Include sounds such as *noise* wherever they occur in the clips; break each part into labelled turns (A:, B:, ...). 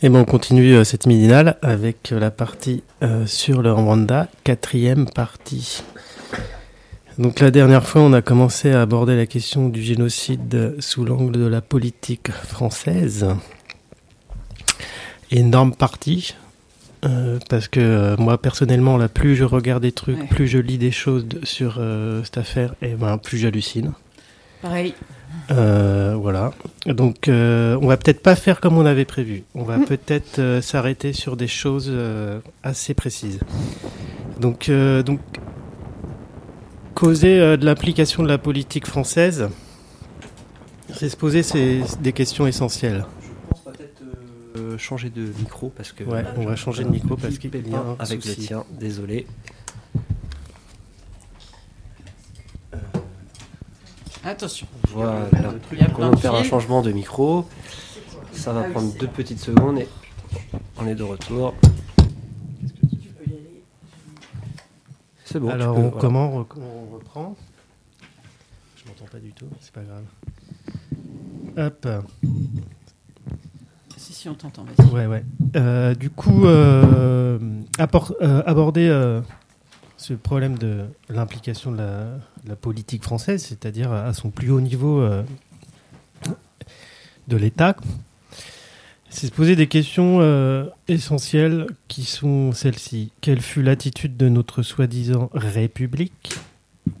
A: Et ben on continue euh, cette midinale avec euh, la partie euh, sur le Rwanda, quatrième partie. Donc la dernière fois, on a commencé à aborder la question du génocide sous l'angle de la politique française. Énorme partie, parce que moi personnellement, là, plus je regarde des trucs, plus je lis des choses sur cette affaire, et ben plus j'hallucine.
B: Pareil.
A: Voilà. Donc, euh, on va peut-être pas faire comme on avait prévu. On va mm. peut-être euh, s'arrêter sur des choses assez précises. Donc, donc causer de l'implication de la politique française, c'est se poser des questions essentielles.
C: Je pense peut-être changer de micro parce que.
A: Ouais, on va changer de micro parce qu'il y a un
C: avec le tien. Désolé.
B: Attention.
C: Voilà. On va faire un changement de micro. Ça va prendre deux petites secondes et on est de retour.
A: C'est bon. Alors, on, comment on reprend Je m'entends pas du tout, c'est pas grave. Hop.
B: Si, si, on t'entend, vas-y.
A: Ouais, ouais. Euh, du coup, euh, euh aborder euh, ce problème de l'implication de la, politique française, c'est-à-dire à son plus haut niveau euh, de l'État, c'est se poser des questions euh, essentielles qui sont celles-ci. Quelle fut l'attitude de notre soi-disant République?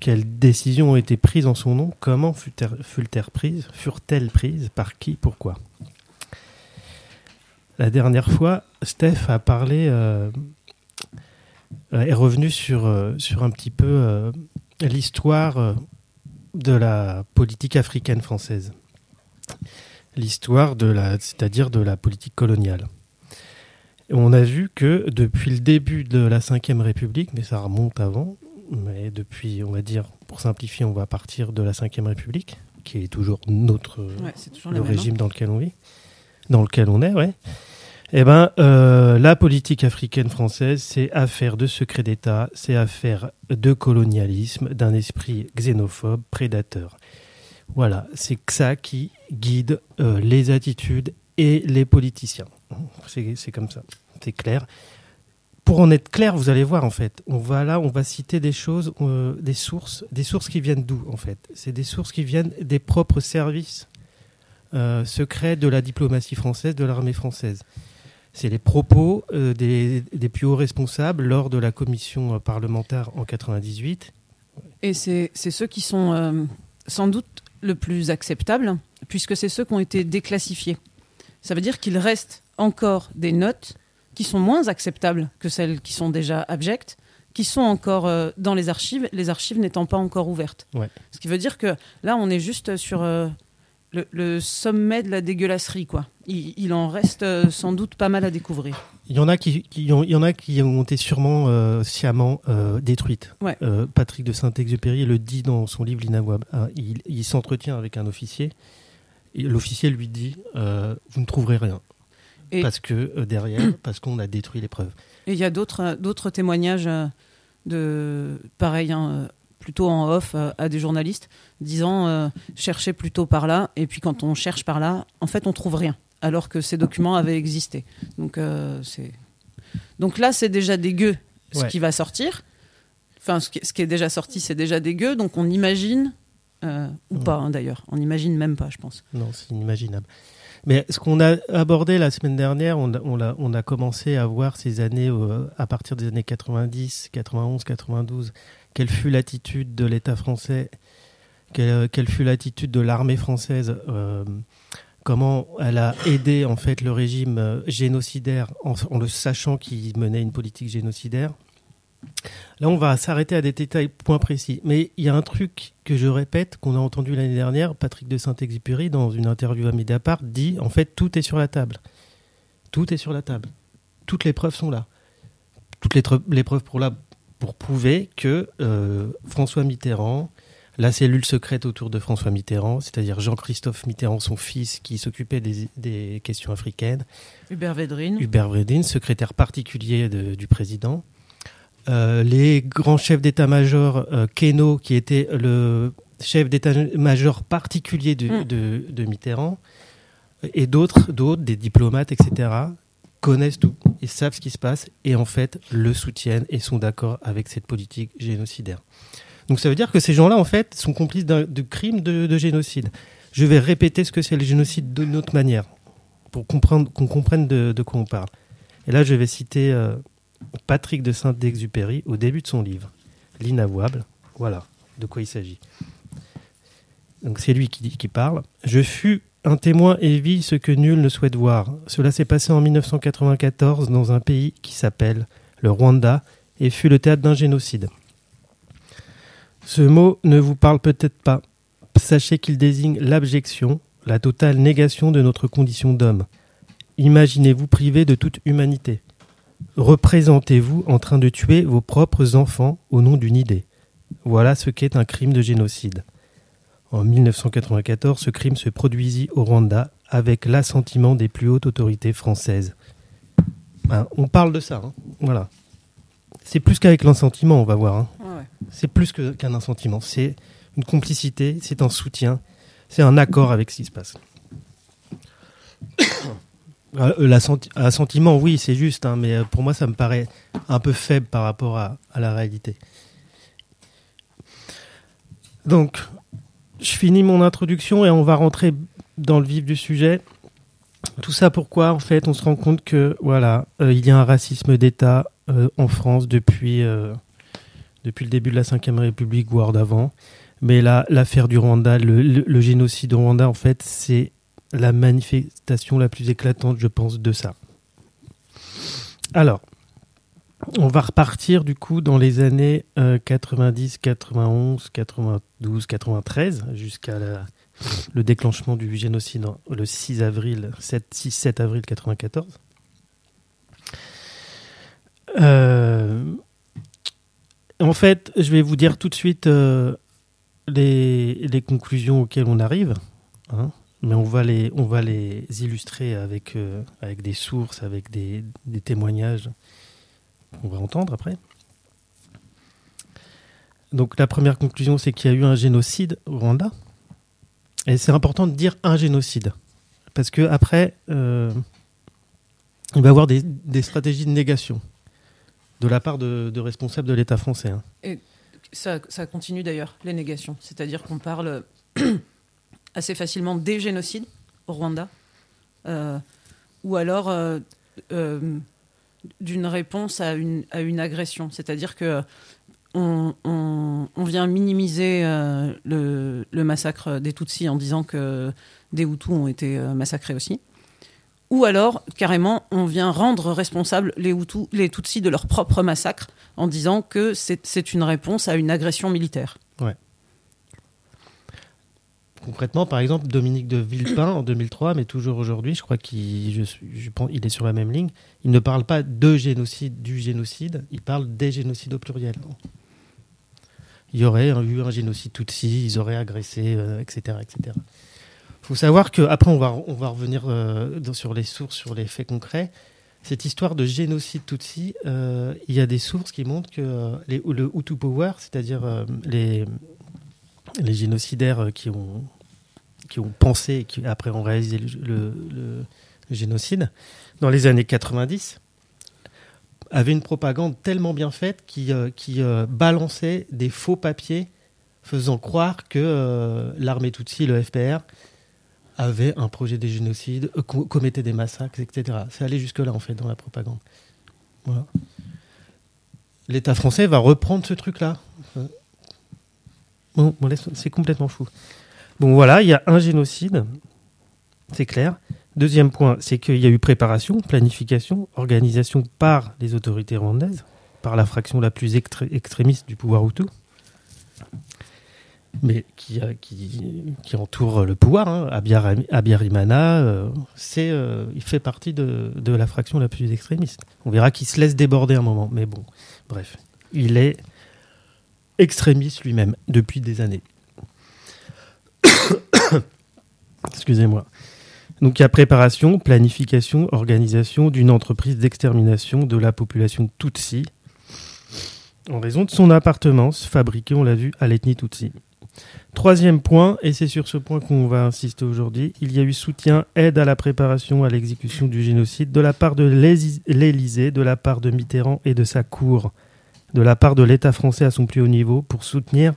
A: Quelles décisions ont été prises en son nom? Comment furent-elles prises? Furent-elles Par qui? Pourquoi? La dernière fois, Steph a parlé euh, est revenu sur, euh, sur un petit peu euh, l'histoire de la politique africaine française. L'histoire de la, c'est-à-dire de la politique coloniale. on a vu que depuis le début de la Ve République, mais ça remonte avant, mais depuis, on va dire, pour simplifier, on va partir de la Ve République, qui est toujours notre le régime dans lequel on vit, dans lequel on est, ouais. Eh ben, euh, la politique africaine française, c'est affaire de secret d'État, c'est affaire de colonialisme, d'un esprit xénophobe, prédateur. Voilà, c'est ça qui guide euh, les attitudes et les politiciens. C'est comme ça, c'est clair. Pour en être clair, vous allez voir en fait, on va là, on va citer des choses, euh, des sources, des sources qui viennent d'où en fait? C'est des sources qui viennent des propres services secrets de la diplomatie française, de l'armée française. C'est les propos euh, des, plus hauts responsables lors de la commission euh, parlementaire en 98.
B: Et c'est ceux qui sont euh, sans doute le plus acceptables, puisque c'est ceux qui ont été déclassifiés. Ça veut dire qu'il reste encore des notes qui sont moins acceptables que celles qui sont déjà abjectes, qui sont encore dans les archives, les archives n'étant pas encore ouvertes. Ce qui veut dire que là, on est juste sur le, sommet de la dégueulasserie, quoi. Il, en reste euh, sans doute pas mal à découvrir.
A: Il y en a qui, ont, il y en a qui ont été sûrement euh, sciemment euh, détruites. Patrick de Saint-Exupéry le dit dans son livre L'Inavouable. Ah, il, s'entretient avec un officier et l'officier lui dit Vous ne trouverez rien. parce que derrière, *clears throat* parce qu'on a détruit les preuves.
B: Et il y a d'autres témoignages de pareil, hein, plutôt en off euh, à des journalistes, disant euh, cherchez plutôt par là. Et puis quand on cherche par là, en fait, on trouve rien, alors que ces documents avaient existé. Donc, euh. Donc là, c'est déjà dégueu ce qui va sortir. Enfin, ce qui, est déjà sorti, c'est déjà dégueu. Donc on imagine, ou pas hein, d'ailleurs, on n'imagine même pas, je pense.
A: Non, c'est inimaginable. Mais ce qu'on a abordé la semaine dernière, on a, on a, on a commencé à voir ces années, à partir des années 90, 91, 92, quelle fut l'attitude de l'État français, quelle, fut l'attitude de l'armée française euh, comment elle a aidé en fait le régime euh, génocidaire en, le sachant qu'il menait une politique génocidaire. Là, on va s'arrêter à des détails points précis. Mais il y a un truc que je répète, qu'on a entendu l'année dernière, Patrick de Saint-Exupéry, dans une interview à Mediapart, dit en fait, tout est sur la table. Tout est sur la table. Toutes les preuves sont là. Toutes les, preuves pour prouver que euh, François Mitterrand, la cellule secrète autour de François Mitterrand, c'est-à-dire Jean-Christophe Mitterrand, son fils, qui s'occupait des, des, questions africaines.
B: Hubert Védrine.
A: Hubert Védrine, secrétaire particulier de, du président. Euh, les grands chefs d'état-major, euh, Keno, qui était le chef d'état-major particulier de, mm. de, de, Mitterrand, et d'autres, d'autres, des diplomates, etc., connaissent tout, ils savent ce qui se passe, et en fait le soutiennent et sont d'accord avec cette politique génocidaire. Donc ça veut dire que ces gens-là, en fait, sont complices de crimes de, de, génocide. Je vais répéter ce que c'est le génocide d'une autre manière, pour comprendre, qu'on comprenne de, de, quoi on parle. Et là, je vais citer euh, Patrick de Saint-Exupéry au début de son livre, L'inavouable. Voilà de quoi il s'agit. Donc c'est lui qui, qui parle. Je fus un témoin et vis ce que nul ne souhaite voir. Cela s'est passé en 1994 dans un pays qui s'appelle le Rwanda et fut le théâtre d'un génocide. Ce mot ne vous parle peut-être pas. Sachez qu'il désigne l'abjection, la totale négation de notre condition d'homme. Imaginez-vous privé de toute humanité. Représentez-vous en train de tuer vos propres enfants au nom d'une idée. Voilà ce qu'est un crime de génocide. En 1994, ce crime se produisit au Rwanda avec l'assentiment des plus hautes autorités françaises. Ben, on parle de ça, hein. voilà. C'est plus qu'avec l'assentiment, on va voir. Hein. C'est plus qu'un assentiment. C'est une complicité, c'est un soutien, c'est un accord avec ce qui se passe. *coughs* L'assentiment, oui, c'est juste, hein, mais pour moi, ça me paraît un peu faible par rapport à, la réalité. Donc, je finis mon introduction et on va rentrer dans le vif du sujet. Tout ça pourquoi en fait on se rend compte que voilà euh, il y a un racisme d'État euh, en France depuis euh, depuis le début de la Ve République voire d'avant. Mais là l'affaire du Rwanda, le, génocide au Rwanda en fait c'est la manifestation la plus éclatante je pense de ça. Alors on va repartir du coup dans les années euh, 90, 91, 92, 93 jusqu'à le déclenchement du génocide le 6 avril 7, 6 7 avril 94. Euh, en fait, je vais vous dire tout de suite euh, les, conclusions auxquelles on arrive, hein, mais on va les, on va les illustrer avec, euh, des sources, avec des, témoignages on va entendre après. Donc la première conclusion, c'est qu'il y a eu un génocide au Rwanda. Et c'est important de dire un génocide. Parce que après, euh, il va y avoir des, stratégies de négation de la part de, de responsables de l'État français. Hein.
B: Et ça, ça continue d'ailleurs, les négations. C'est-à-dire qu'on parle *coughs* assez facilement des génocides au Rwanda. Euh, ou alors... Euh, euh d'une réponse à une, à une agression. C'est-à-dire que on, on, on, vient minimiser le, le, massacre des Tutsis en disant que des Hutus ont été massacrés aussi. Ou alors, carrément, on vient rendre responsables les, Hutus, les Tutsis de leur propre massacre en disant que c'est une réponse à une agression militaire.
A: Ouais. Concrètement, par exemple, Dominique de Villepin en 2003, mais toujours aujourd'hui, je crois qu'il est sur la même ligne. Il ne parle pas de génocide, du génocide, il parle des génocides au pluriel. Il y aurait eu un génocide Tutsi, ils auraient agressé, euh, etc., etc. Faut savoir que après, on va on va revenir euh, sur les sources, sur les faits concrets. Cette histoire de génocide Tutsi, euh, il y a des sources qui montrent que les, le Hutu Power, c'est-à-dire euh, les les génocidaires qui ont qui ont pensé et qui après ont réalisé le, génocide dans les années 90 avait une propagande tellement bien faite qui, euh, qui euh, balançait des faux papiers faisant croire que euh, l'armée Tutsi, le FPR, avait un projet de génocide, euh, commettait des massacres, etc. C'est allé jusque-là, en fait, dans la propagande. L'État français va reprendre ce truc-là. Bon c'est complètement fou. Bon, voilà, il y a un génocide. c'est clair. Deuxième point, c'est qu'il y a eu préparation, planification, organisation par les autorités rwandaises, par la fraction la plus extrémiste du pouvoir Hutu, mais qui, qui, entoure le pouvoir. Hein. Euh, euh, il fait partie de, de, la fraction la plus extrémiste. On verra qu'il se laisse déborder un moment, mais bon, bref, il est extrémiste lui-même depuis des années. *coughs* Excusez-moi. Donc il y a préparation, planification, organisation d'une entreprise d'extermination de la population Tutsi en raison de son appartenance fabriquée, on l'a vu, à l'ethnie Tutsi. Troisième point, et c'est sur ce point qu'on va insister aujourd'hui, il y a eu soutien, aide à la préparation à l'exécution du génocide de la part de l'Élysée, de la part de Mitterrand et de sa cour, de la part de l'État français à son plus haut niveau pour soutenir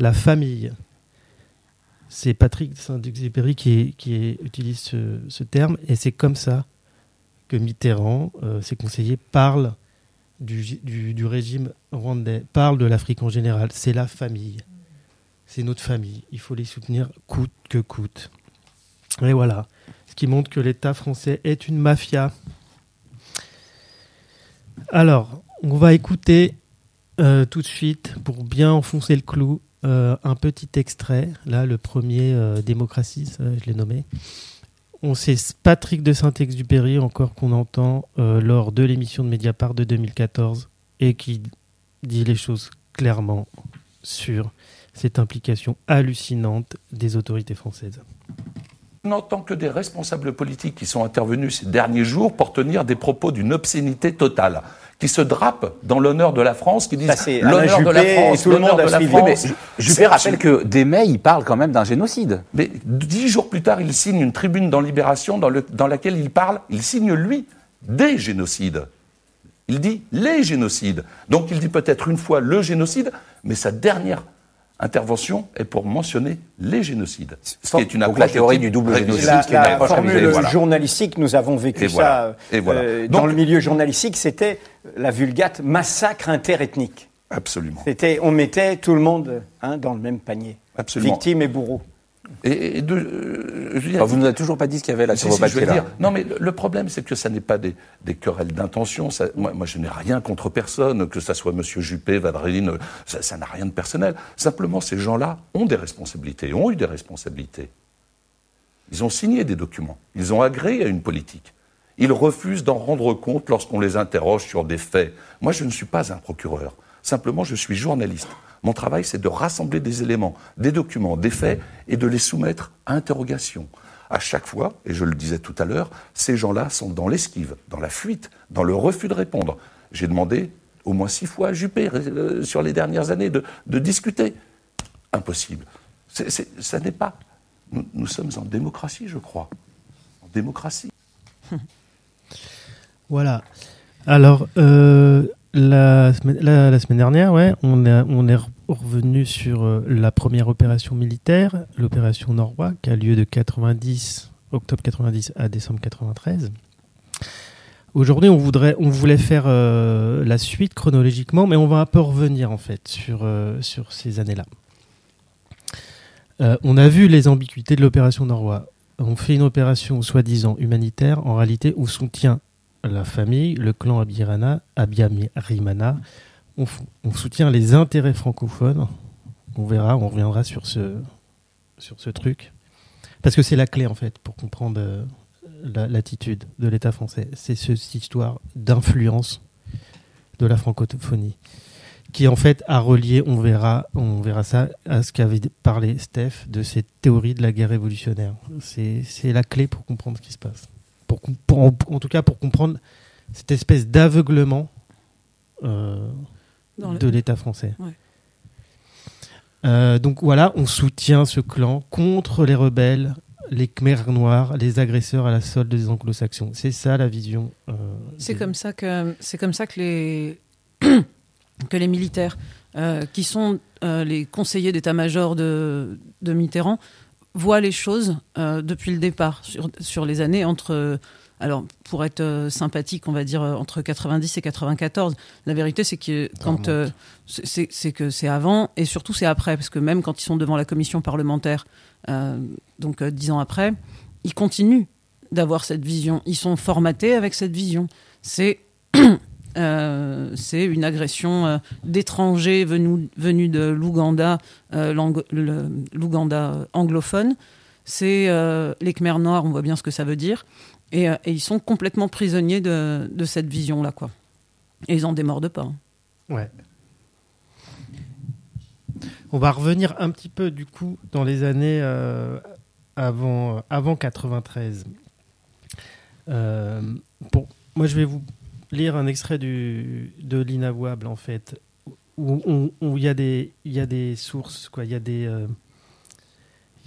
A: la famille. C'est Patrick Saint-Exupéry qui, qui utilise ce, terme, et c'est comme ça que Mitterrand, euh, ses conseillers, parlent du, du, régime rwandais, parlent de l'Afrique en général. C'est la famille, c'est notre famille. Il faut les soutenir coûte que coûte. Et voilà, ce qui montre que l'État français est une mafia. Alors, on va écouter euh, tout de suite, pour bien enfoncer le clou, euh, un petit extrait, là, le premier euh, je l'ai nommé. On sait Patrick de Saint-Exupéry, encore qu'on entend euh, lors de l'émission de Mediapart de 2014, et qui dit les choses clairement sur cette implication hallucinante des autorités françaises.
D: On n'entend que des responsables politiques qui sont intervenus ces derniers jours pour tenir des propos d'une obscénité totale qui se drapent dans l'honneur de la France, qui disent l'honneur de la France,
E: tout le monde a suivi. Mais Juppé rappelle que des mai, il parle quand même d'un génocide.
D: Mais dix jours plus tard, il signe une tribune dans Libération dans, le, dans laquelle il parle, il signe lui des génocides. Il dit les génocides. Donc il dit peut-être une fois le génocide, mais sa dernière intervention est pour mentionner les génocides.
E: Ce qui est une approche la théorie du double génocide.
F: La, la formule journalistique, nous avons vécu ça euh, dans le milieu journalistique, c'était la vulgate massacre interethnique.
D: Absolument.
F: C'était, on mettait tout le monde hein, dans le même panier.
D: Absolument.
F: Victime et bourreau.
D: Et, de, euh,
E: vous ne nous avez toujours pas dit ce qu'il y avait là sur vos papiers, là.
D: Non, mais le, problème, c'est que ça n'est pas des, querelles d'intention. Moi, moi, je n'ai rien contre personne, que ce soit M. Juppé, Vadrine, ça n'a rien de personnel. Simplement, ces gens-là ont des responsabilités, ont eu des responsabilités. Ils ont signé des documents, ils ont agréé à une politique. Ils refusent d'en rendre compte lorsqu'on les interroge sur des faits. Moi, je ne suis pas un procureur. Simplement, je suis journaliste. Mon travail, c'est de rassembler des éléments, des documents, des faits, et de les soumettre à interrogation. À chaque fois, et je le disais tout à l'heure, ces gens-là sont dans l'esquive, dans la fuite, dans le refus de répondre. J'ai demandé au moins six fois à Juppé, euh, sur les dernières années, de, discuter. Impossible. ça n'est pas. Nous, sommes en démocratie, je crois. En démocratie. *laughs*
A: voilà. Alors, euh, la, semaine, dernière, ouais, on, on est revenu sur euh, la première opération militaire, l'opération Norrois, qui a lieu de 90, octobre 90 à décembre 93. Aujourd'hui, on, voulait faire euh, la suite chronologiquement, mais on va un peu revenir en fait sur, euh, ces années-là. on a vu les ambiguïtés de l'opération Norrois. On fait une opération soi-disant humanitaire. En réalité, on soutient la famille, le clan Abirana, Abiyarimana, on, soutient les intérêts francophones. On verra, on reviendra sur ce, sur ce truc. Parce que c'est la clé, en fait, pour comprendre euh, l'attitude de l'État français. C'est cette histoire d'influence de la francophonie qui en fait a relié, on verra, on verra ça, à ce qu'avait parlé Steph de cette théorie de la guerre révolutionnaire. C'est la clé pour comprendre ce qui se passe. En tout cas, pour comprendre cette espèce d'aveuglement euh, de l'État français. Euh, donc voilà, on soutient ce clan contre les rebelles, les Khmers noirs, les agresseurs à la solde des anglo-saxons. C'est ça la vision.
B: Euh, c'est comme ça que c'est comme ça que les *coughs* que les militaires, euh, qui sont les conseillers d'état-major de, de, Mitterrand, voient les choses depuis le départ sur, sur les années entre alors, pour être euh, sympathique, on va dire euh, entre 90 et 94. La vérité, c'est que quand euh, c'est que c'est avant et surtout c'est après, parce que même quand ils sont devant la commission parlementaire, donc dix ans après, ils continuent d'avoir cette vision. Ils sont formatés avec cette vision. C'est *clears throat* euh, c'est une agression euh, d'étrangers venus, venus de l'Ouganda, l'Ouganda anglophone. C'est les Khmers noirs, on voit bien ce que ça veut dire. Et, ils sont complètement prisonniers de, cette vision-là. quoi. Et ils en démordent pas. Hein.
A: Ouais. On va revenir un petit peu du coup dans les années euh, avant, avant 93. Euh, bon, moi je vais vous lire un extrait de l'inavouable en fait, où il y, a des, y a des sources, quoi. Il y a des.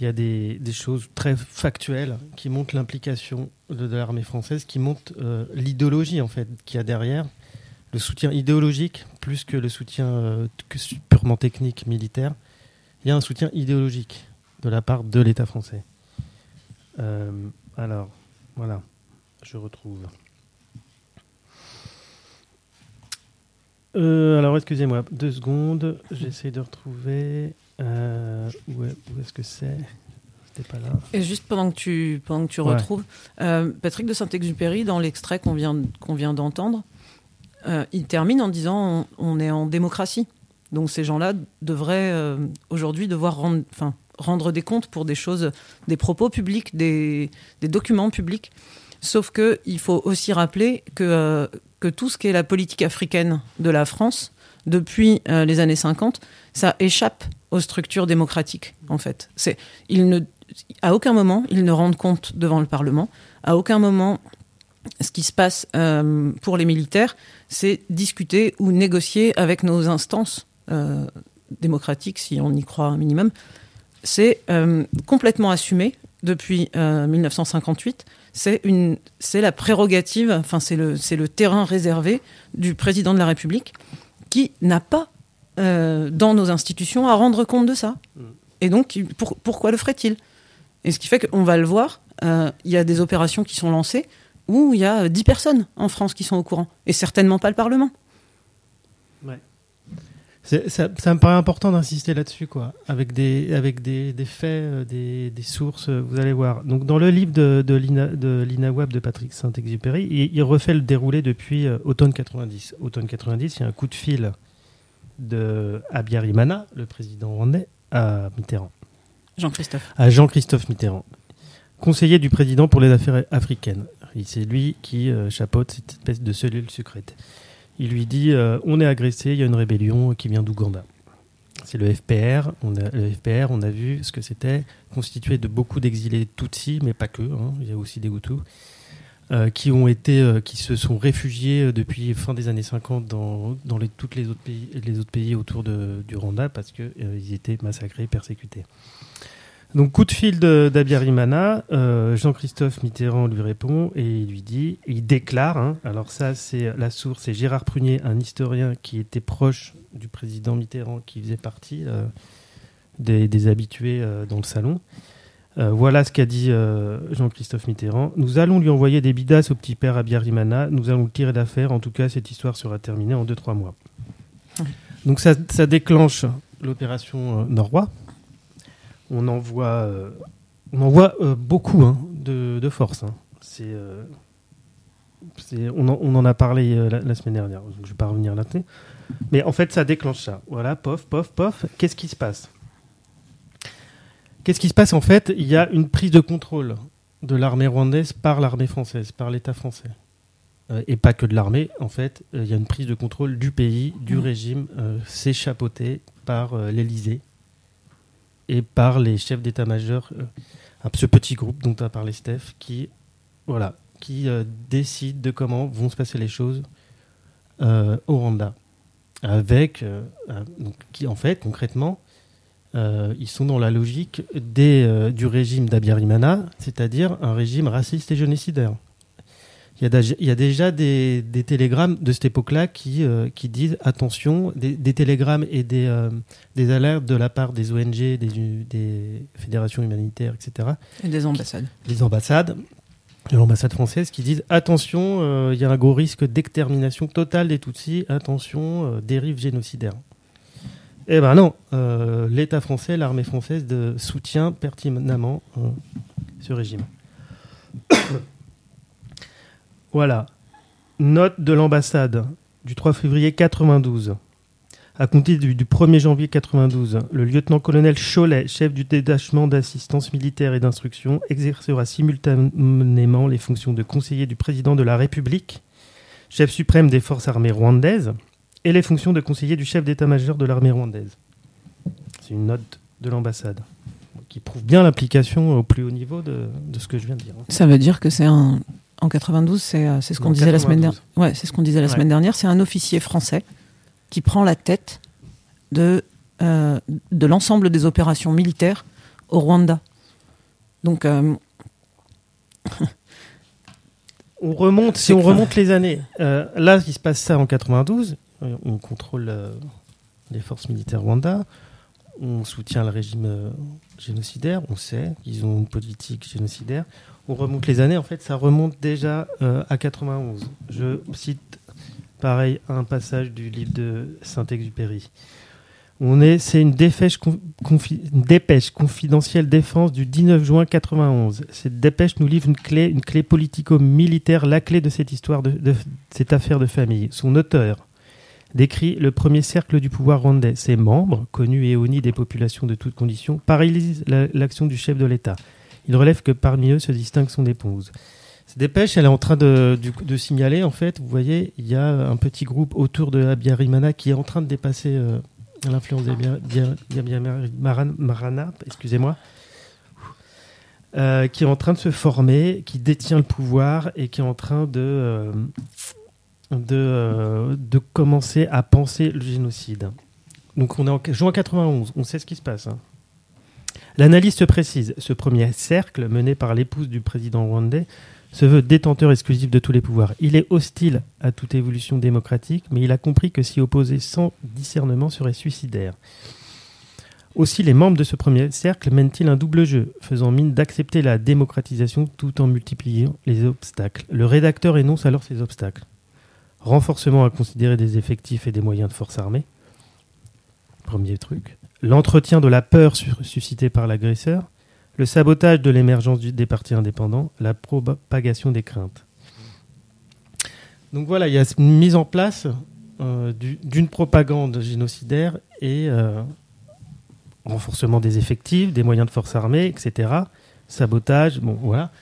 A: Euh, il y a des, choses très factuelles qui montrent l'implication de, l'armée française, qui montrent l'idéologie en fait qu'il y a derrière le soutien idéologique plus que le soutien euh, purement technique militaire. Il y a un soutien idéologique de la part de l'État français. Euh, alors, voilà, je retrouve. Euh, alors, excusez-moi, deux secondes, j'essaie de retrouver. Où est-ce que c'est? Pas là.
B: Et juste pendant que tu, pendant que tu retrouves, Patrick de Saint-Exupéry, dans l'extrait qu'on vient, qu'on vient d'entendre, euh, il termine en disant on, est en démocratie. Donc ces gens-là devraient euh, aujourd'hui devoir rendre, rendre des comptes pour des choses, des propos publics, des, documents publics. Sauf qu'il faut aussi rappeler que, euh, que tout ce qui est la politique africaine de la France, depuis les années 50, ça échappe aux structures démocratiques, en fait. C'est, ne, à aucun moment, ils ne rendent compte devant le Parlement. À aucun moment, ce qui se passe pour les militaires, c'est discuter ou négocier avec nos instances euh, démocratiques, si on y croit un minimum. C'est euh, complètement assumé depuis 1958. Euh, c'est la prérogative, enfin c'est le, le terrain réservé du président de la République qui n'a pas dans nos institutions à rendre compte de ça. Mm. Et donc, pourquoi le ferait-il? Et ce qui fait qu'on va le voir, il y a des opérations qui sont lancées où il y a 10 personnes en France qui sont au courant, et certainement pas le Parlement.
A: Ouais. Ça, me paraît important d'insister là-dessus, quoi, avec des, avec des, des faits, euh, des, des, sources, euh, vous allez voir. Donc, dans le livre de, de, Lina, de Lina Webb de Patrick Saint-Exupéry, il, refait le déroulé depuis euh, automne 90. Automne 90, il y a un coup de fil de Abiyarimana, le président rwandais, à Mitterrand.
B: Jean-Christophe.
A: À Jean-Christophe Mitterrand, conseiller du président pour les affaires africaines. C'est lui qui euh, chapeaute cette espèce de cellule secrète. Il lui dit euh, on est agressé, il y a une rébellion qui vient d'Ouganda. C'est le FPR. On a, le FPR, on a vu ce que c'était, constitué de beaucoup d'exilés Tutsis, mais pas que. Hein, il y a aussi des Hutus. Euh, qui ont été, qui se sont réfugiés depuis fin des années 50 dans, dans les, toutes les autres pays, autour du Rwanda parce qu'ils ils étaient massacrés, persécutés. Donc coup de fil d'Abiyarimana, euh, Jean-Christophe Mitterrand lui répond et il lui dit, il déclare, hein, alors ça c'est la source, c'est Gérard Prunier, un historien qui était proche du président Mitterrand, qui faisait partie euh, des, habitués euh, dans le salon. Voilà ce qu'a dit Jean-Christophe Mitterrand. Nous allons lui envoyer des bidasses au petit père Abiyarimana, nous allons le tirer d'affaire, en tout cas cette histoire sera terminée en 2-3 mois. Donc ça, déclenche l'opération Norrois on envoie, euh, on envoie euh, beaucoup hein, de, force. Hein. Euh, c'est, on, en, a parlé la, semaine dernière, je ne vais pas revenir là-dessus. Mais en fait, ça déclenche ça. Voilà, pof, pof, pof. Qu'est-ce qui se passe? Qu'est-ce qui se passe en fait? Il y a une prise de contrôle de l'armée rwandaise par l'armée française, par l'État français. et pas que de l'armée, en fait, il y a une prise de contrôle du pays, du mmh. régime, c'est chapeauté par l'Élysée et par les chefs d'état-major, euh, ce petit groupe dont a parlé Steph, qui, voilà, qui euh, décide de comment vont se passer les choses euh, au Rwanda. Avec, donc, qui en fait, concrètement, ils sont dans la logique des, du régime d'Abiyarimana, c'est-à-dire un régime raciste et génocidaire. Il y a, déjà des, télégrammes de cette époque-là qui, euh, qui disent attention, des, télégrammes et des, euh, des alertes de la part des ONG, des, des fédérations humanitaires, etc.
B: Et des ambassades.
A: Les ambassades, l'ambassade française qui disent attention, euh, il y a un gros risque d'extermination totale des Tutsis, attention, dérive génocidaire. Eh ben non, l'État français, l'armée française soutient pertinemment ce régime. *coughs* voilà. Note de l'ambassade du 3 février 92. À compter du, 1er janvier 92, le lieutenant-colonel Cholet, chef du détachement d'assistance militaire et d'instruction, exercera simultanément les fonctions de conseiller du président de la République, chef suprême des forces armées rwandaises, et les fonctions de conseiller du chef d'état-major de l'armée rwandaise. C'est une note de l'ambassade qui prouve bien l'implication au plus haut niveau de, ce que je viens de dire.
B: Ça veut dire que c'est un. En 92, c'est ce qu'on disait la semaine dernière. Ouais, c'est ce qu'on disait la semaine dernière. C'est un officier français qui prend la tête de, euh, de l'ensemble des opérations militaires au Rwanda. Donc. Euh,
A: on remonte, *laughs* si on remonte les années, euh, là, il se passe ça en 92. On contrôle les forces militaires Rwanda. On soutient le régime génocidaire. On sait qu'ils ont une politique génocidaire. On remonte les années. En fait, ça remonte déjà à 91. Je cite pareil un passage du livre de Saint-Exupéry. On est, c'est une dépêche confidentielle défense du 19 juin 91. Cette dépêche nous livre une clé, une clé politico-militaire, la clé de cette histoire, de, cette affaire de famille. Son auteur décrit le premier cercle du pouvoir rwandais. Ses membres, connus et honnis des populations de toutes conditions, paralysent l'action du chef de l'État. Il relève que parmi eux se distingue son épouse. Cette dépêche, elle est en train de, signaler, en fait, vous voyez, il y a un petit groupe autour de Abiyarimana qui est en train de dépasser euh, l'influence Marana, excusez-moi, euh, qui est en train de se former, qui détient le pouvoir et qui est en train de, euh, de, de commencer à penser le génocide. Donc on est en juin 91, on sait ce qui se passe. Hein. L'analyste précise, ce premier cercle mené par l'épouse du président rwandais se veut détenteur exclusif de tous les pouvoirs. Il est hostile à toute évolution démocratique, mais il a compris que s'y opposer sans discernement serait suicidaire. Aussi, les membres de ce premier cercle mènent-ils un double jeu, faisant mine d'accepter la démocratisation tout en multipliant les obstacles. Le rédacteur énonce alors ces obstacles. Renforcement à considérer des effectifs et des moyens de force armée. Premier truc. L'entretien de la peur suscitée par l'agresseur le sabotage de l'émergence des partis indépendants, la propagation des craintes. Donc voilà, il y a une mise en place euh, d'une propagande génocidaire et euh, renforcement des effectifs, des moyens de force armée, etc. Sabotage, bon voilà.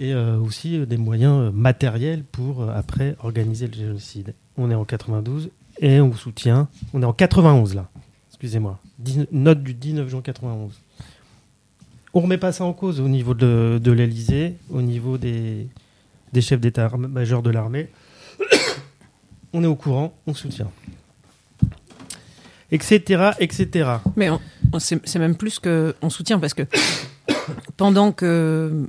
A: Et euh, aussi des moyens matériels pour après organiser le génocide. On est en 92 et on soutient. On est en 91 là. Excusez-moi. Note du 19 juin 91 on remet pas ça en cause au niveau de, de l'Elysée, au niveau des, des chefs d'état-major de l'armée. *coughs* on est au courant, on soutient. Etc. etc.
B: Mais c'est même plus qu'on soutient parce que *coughs* pendant que,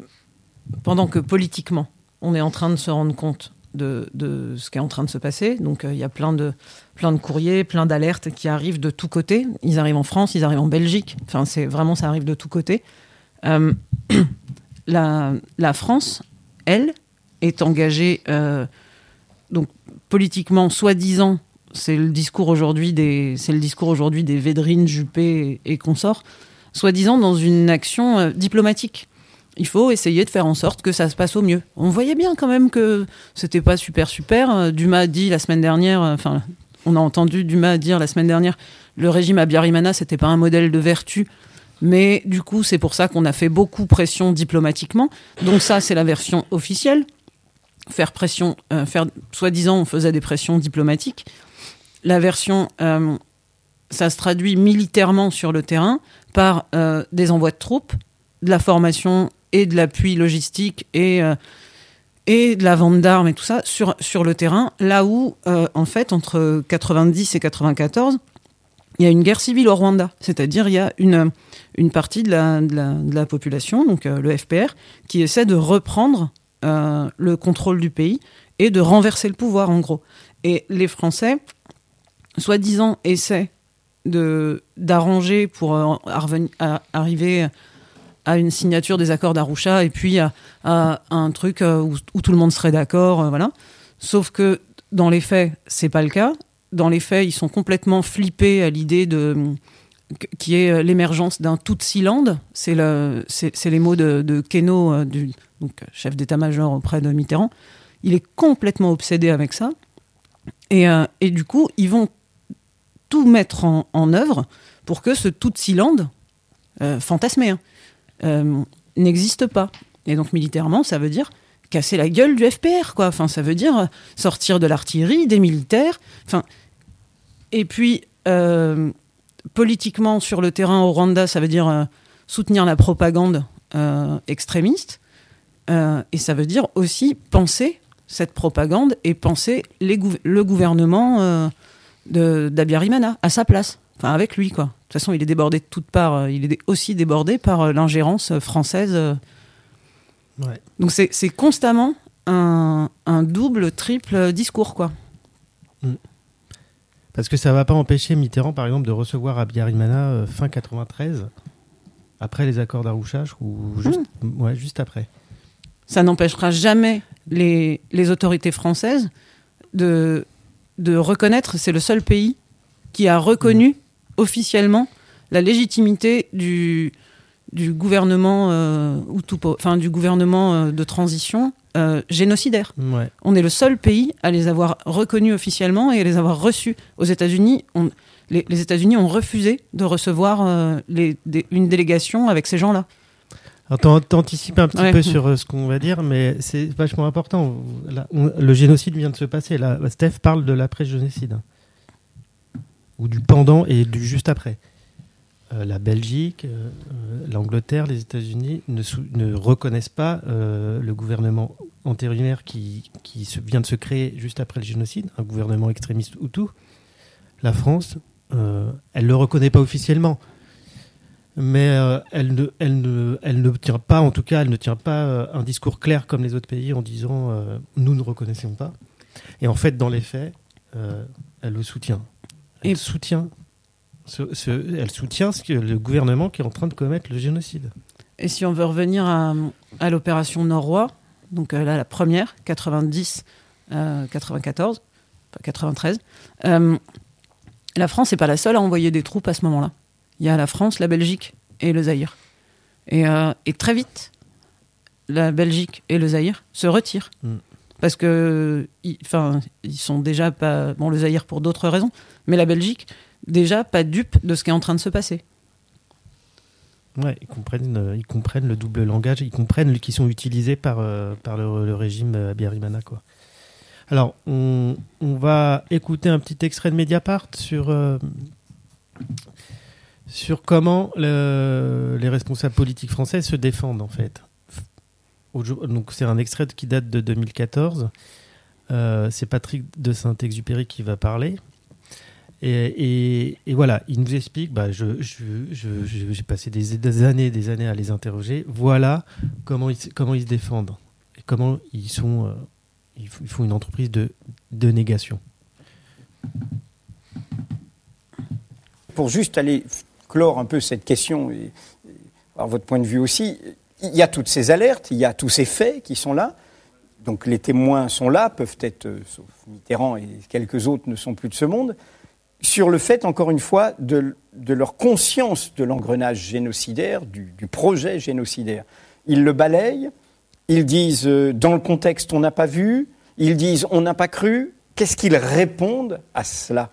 B: pendant que politiquement, on est en train de se rendre compte de, ce qui est en train de se passer. Donc euh, il y a plein de, courriers, plein d'alertes qui arrivent de tous côtés. Ils arrivent en France, ils arrivent en Belgique. Enfin, c'est vraiment ça arrive de tous côtés. Euh, *clears throat* la, France, elle, est engagée euh, donc politiquement, soi-disant, c'est le discours aujourd'hui des, c'est des Juppé et, consorts, soi-disant dans une action diplomatique. Il faut essayer de faire en sorte que ça se passe au mieux. On voyait bien quand même que c'était pas super super. Dumas a dit la semaine dernière, enfin, on a entendu Dumas dire la semaine dernière, le régime à Biarimana, c'était pas un modèle de vertu mais du coup, c'est pour ça qu'on a fait beaucoup pression diplomatiquement. Donc ça, c'est la version officielle. Faire pression, euh, faire, soi-disant, on faisait des pressions diplomatiques. La version, euh, ça se traduit militairement sur le terrain par euh, des envois de troupes, de la formation et de l'appui logistique et et de la vente d'armes et tout ça sur, sur le terrain, là où, en fait, entre 90 et 94, il y a une guerre civile au Rwanda. C'est-à-dire, il y a une, une partie de la, de la, population, donc euh, le FPR, qui essaie de reprendre euh, le contrôle du pays et de renverser le pouvoir, en gros. Et les Français, soi-disant, essaient d'arranger pour euh, arriver à une signature des accords d'Arusha et puis à, un truc où, où, tout le monde serait d'accord, voilà. Sauf que dans les faits, c'est pas le cas. Dans les faits, ils sont complètement flippés à l'idée de qui est l'émergence d'un Tutsi-land. C'est le, les mots de, de Keno, du donc, chef d'état-major auprès de Mitterrand. Il est complètement obsédé avec ça. Et, et du coup, ils vont tout mettre en, œuvre pour que ce Tutsi-land, fantasmé, hein, n'existe pas. Et donc militairement, ça veut dire casser la gueule du FPR, quoi. Enfin, ça veut dire sortir de l'artillerie, des militaires. Enfin, et puis euh, politiquement sur le terrain au Rwanda, ça veut dire euh, soutenir la propagande euh, extrémiste. et ça veut dire aussi penser cette propagande et penser le gouvernement d'Abiyarimana à sa place, enfin avec lui, quoi. De toute façon, il est débordé de toutes parts. Il est aussi débordé par l'ingérence française donc c'est constamment un, double, triple discours, quoi. Mm.
A: Parce que ça ne va pas empêcher Mitterrand, par exemple, de recevoir Abiyarimana euh, fin 93, après les accords d'Arrouchage, ou juste, mm. ouais, juste après.
B: Ça n'empêchera jamais les, les, autorités françaises de, de reconnaître, c'est le seul pays qui a reconnu mm. Officiellement la légitimité du, du gouvernement euh, enfin du gouvernement euh, de transition euh, génocidaire. On est le seul pays à les avoir reconnus officiellement et à les avoir reçus. Aux États-Unis, les, les États-Unis ont refusé de recevoir les, une délégation avec ces gens-là.
A: Alors, t'anticipes un petit peu sur ce qu'on va dire, mais c'est vachement important. le génocide vient de se passer. Là, Steph parle de l'après-génocide. Ou du pendant et du juste après. Euh, la Belgique, euh, euh, l'Angleterre, les États-Unis ne, reconnaissent pas le gouvernement antérieur qui, qui se, vient de se créer juste après le génocide, un gouvernement extrémiste Hutu. La France, elle ne le reconnaît pas officiellement mais elle, ne, elle, ne, elle ne tient pas, en tout cas, elle ne tient pas un discours clair comme les autres pays en disant nous ne reconnaissons pas. Et en fait, dans les faits, elle le soutient. Elle soutient elle soutient ce que, le gouvernement qui est en train de commettre le génocide.
B: Et si on veut revenir à, l'opération Nord-Roi, donc euh, là la première, 90, 94, 93, la France n'est pas la seule à envoyer des troupes à ce moment-là. Il y a la France, la Belgique et le Zaïre. Et, euh, très vite, la Belgique et le Zaïre se retirent. Mm. Parce que, enfin, ils, sont déjà pas. Bon, le Zaïre pour d'autres raisons, mais la Belgique, déjà pas dupe de ce qui est en train de se passer.
A: Ouais, ils comprennent, euh, ils comprennent le double langage, ils comprennent qui sont utilisés par, euh, par le, régime euh, Abiyarimana. Quoi. Alors, on, on, va écouter un petit extrait de Mediapart sur, sur comment les responsables politiques français se défendent, en fait. Donc, c'est un extrait qui date de 2014. c'est Patrick de Saint-Exupéry qui va parler. Et, voilà, il nous explique, bah, j'ai je, passé des, années des années à les interroger, voilà comment ils, comment ils se défendent, et comment ils, sont, euh, ils, font une entreprise de, de négation.
F: Pour juste aller clore un peu cette question, et, avoir votre point de vue aussi, il y a toutes ces alertes, il y a tous ces faits qui sont là, donc les témoins sont là, peuvent être, euh, sauf Mitterrand et quelques autres ne sont plus de ce monde, sur le fait, encore une fois, de, leur conscience de l'engrenage génocidaire, du, projet génocidaire. Ils le balayent, ils disent euh, dans le contexte on n'a pas vu, ils disent on n'a pas cru. Qu'est-ce qu'ils répondent à cela?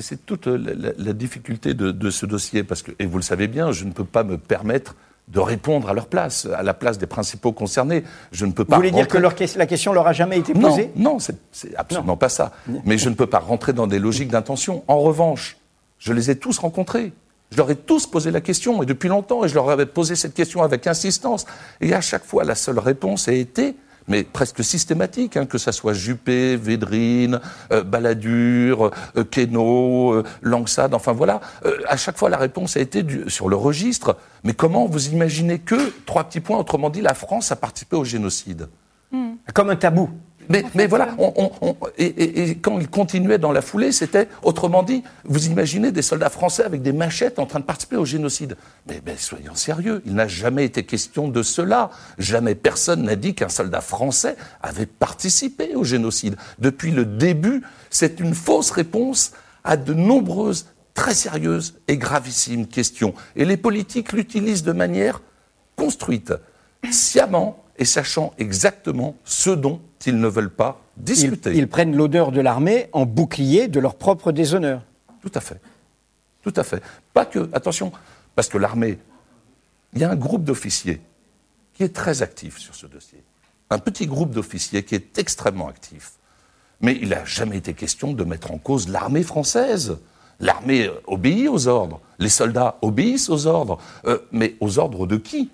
D: C'est toute la, difficulté de, de, ce dossier, parce que, et vous le savez bien, je ne peux pas me permettre de répondre à leur place, à la place des principaux concernés. Je ne peux pas.
F: Vous voulez dire que la question leur a jamais été posée?
D: Non, non c'est absolument pas ça. Mais je ne peux pas rentrer dans des logiques d'intention. En revanche, je les ai tous rencontrés. Je leur ai tous posé la question, et depuis longtemps, et je leur avais posé cette question avec insistance. Et à chaque fois, la seule réponse a été mais presque systématique, hein, que ça soit Juppé, Védrine, euh, Balladur, euh, euh, Langsade, enfin voilà. Euh, à chaque fois, la réponse a été du, sur le registre. Mais comment vous imaginez que, trois petits points, autrement dit, la France a participé au génocide?
F: Hmm. Comme un tabou.
D: Mais, mais voilà, on, on, et, et, quand il continuait dans la foulée, c'était, autrement dit, vous imaginez des soldats français avec des machettes en train de participer au génocide. Mais, soyons sérieux, il n'a jamais été question de cela. Jamais personne n'a dit qu'un soldat français avait participé au génocide. Depuis le début, c'est une fausse réponse à de nombreuses très sérieuse et gravissime question. Et les politiques l'utilisent de manière construite, sciemment et sachant exactement ce dont ils ne veulent pas discuter.
F: Ils, ils prennent l'odeur de l'armée en bouclier de leur propre déshonneur.
D: Tout à fait. Tout à fait. Pas que, attention, parce que l'armée, il y a un groupe d'officiers qui est très actif sur ce dossier. Un petit groupe d'officiers qui est extrêmement actif. Mais il n'a jamais été question de mettre en cause l'armée française. L'armée obéit aux ordres, les soldats obéissent aux ordres, euh, mais aux ordres de qui?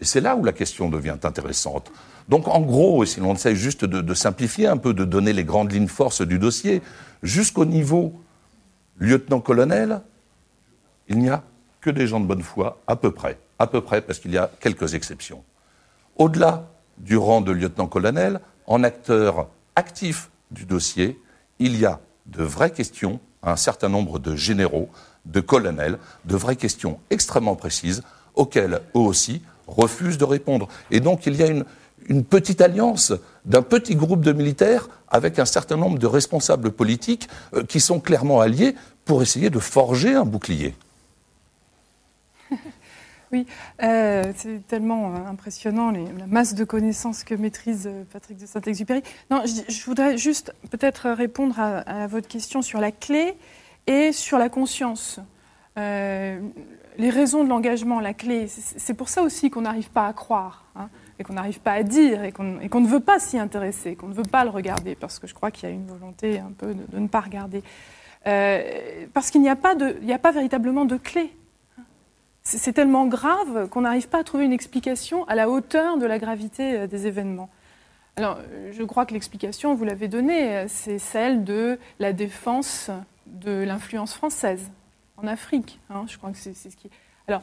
D: Et c'est là où la question devient intéressante. Donc en gros, si l'on essaie juste de, de, simplifier un peu, de donner les grandes lignes forces du dossier, jusqu'au niveau lieutenant-colonel, il n'y a que des gens de bonne foi, à peu près, à peu près, parce qu'il y a quelques exceptions. Au-delà du rang de lieutenant-colonel, en acteur actif du dossier, il y a de vraies questions à un certain nombre de généraux, de colonels, de vraies questions extrêmement précises auxquelles eux aussi refusent de répondre. Et donc il y a une, petite alliance d'un petit groupe de militaires avec un certain nombre de responsables politiques euh, qui sont clairement alliés pour essayer de forger un bouclier. *laughs*
G: Oui, euh, c'est tellement euh, impressionnant la masse de connaissances que maîtrise Patrick de Saint-Exupéry. Non, je, voudrais juste peut-être répondre à, votre question sur la clé et sur la conscience. Les raisons de l'engagement, la clé, c'est pour ça aussi qu'on n'arrive pas à croire. Hein, et qu'on n'arrive pas à dire et qu'on qu ne veut pas s'y intéresser, qu'on ne veut pas le regarder, parce que je crois qu'il y a une volonté un peu de, ne pas regarder. Euh, parce qu'il n'y a, pas de, il n'y a pas véritablement de clé. C'est tellement grave qu'on n'arrive pas à trouver une explication à la hauteur de la gravité des événements. Alors, je crois que l'explication, vous l'avez donnée, c'est celle de la défense de l'influence française en Afrique. Hein, je crois que c'est ce qui. Alors,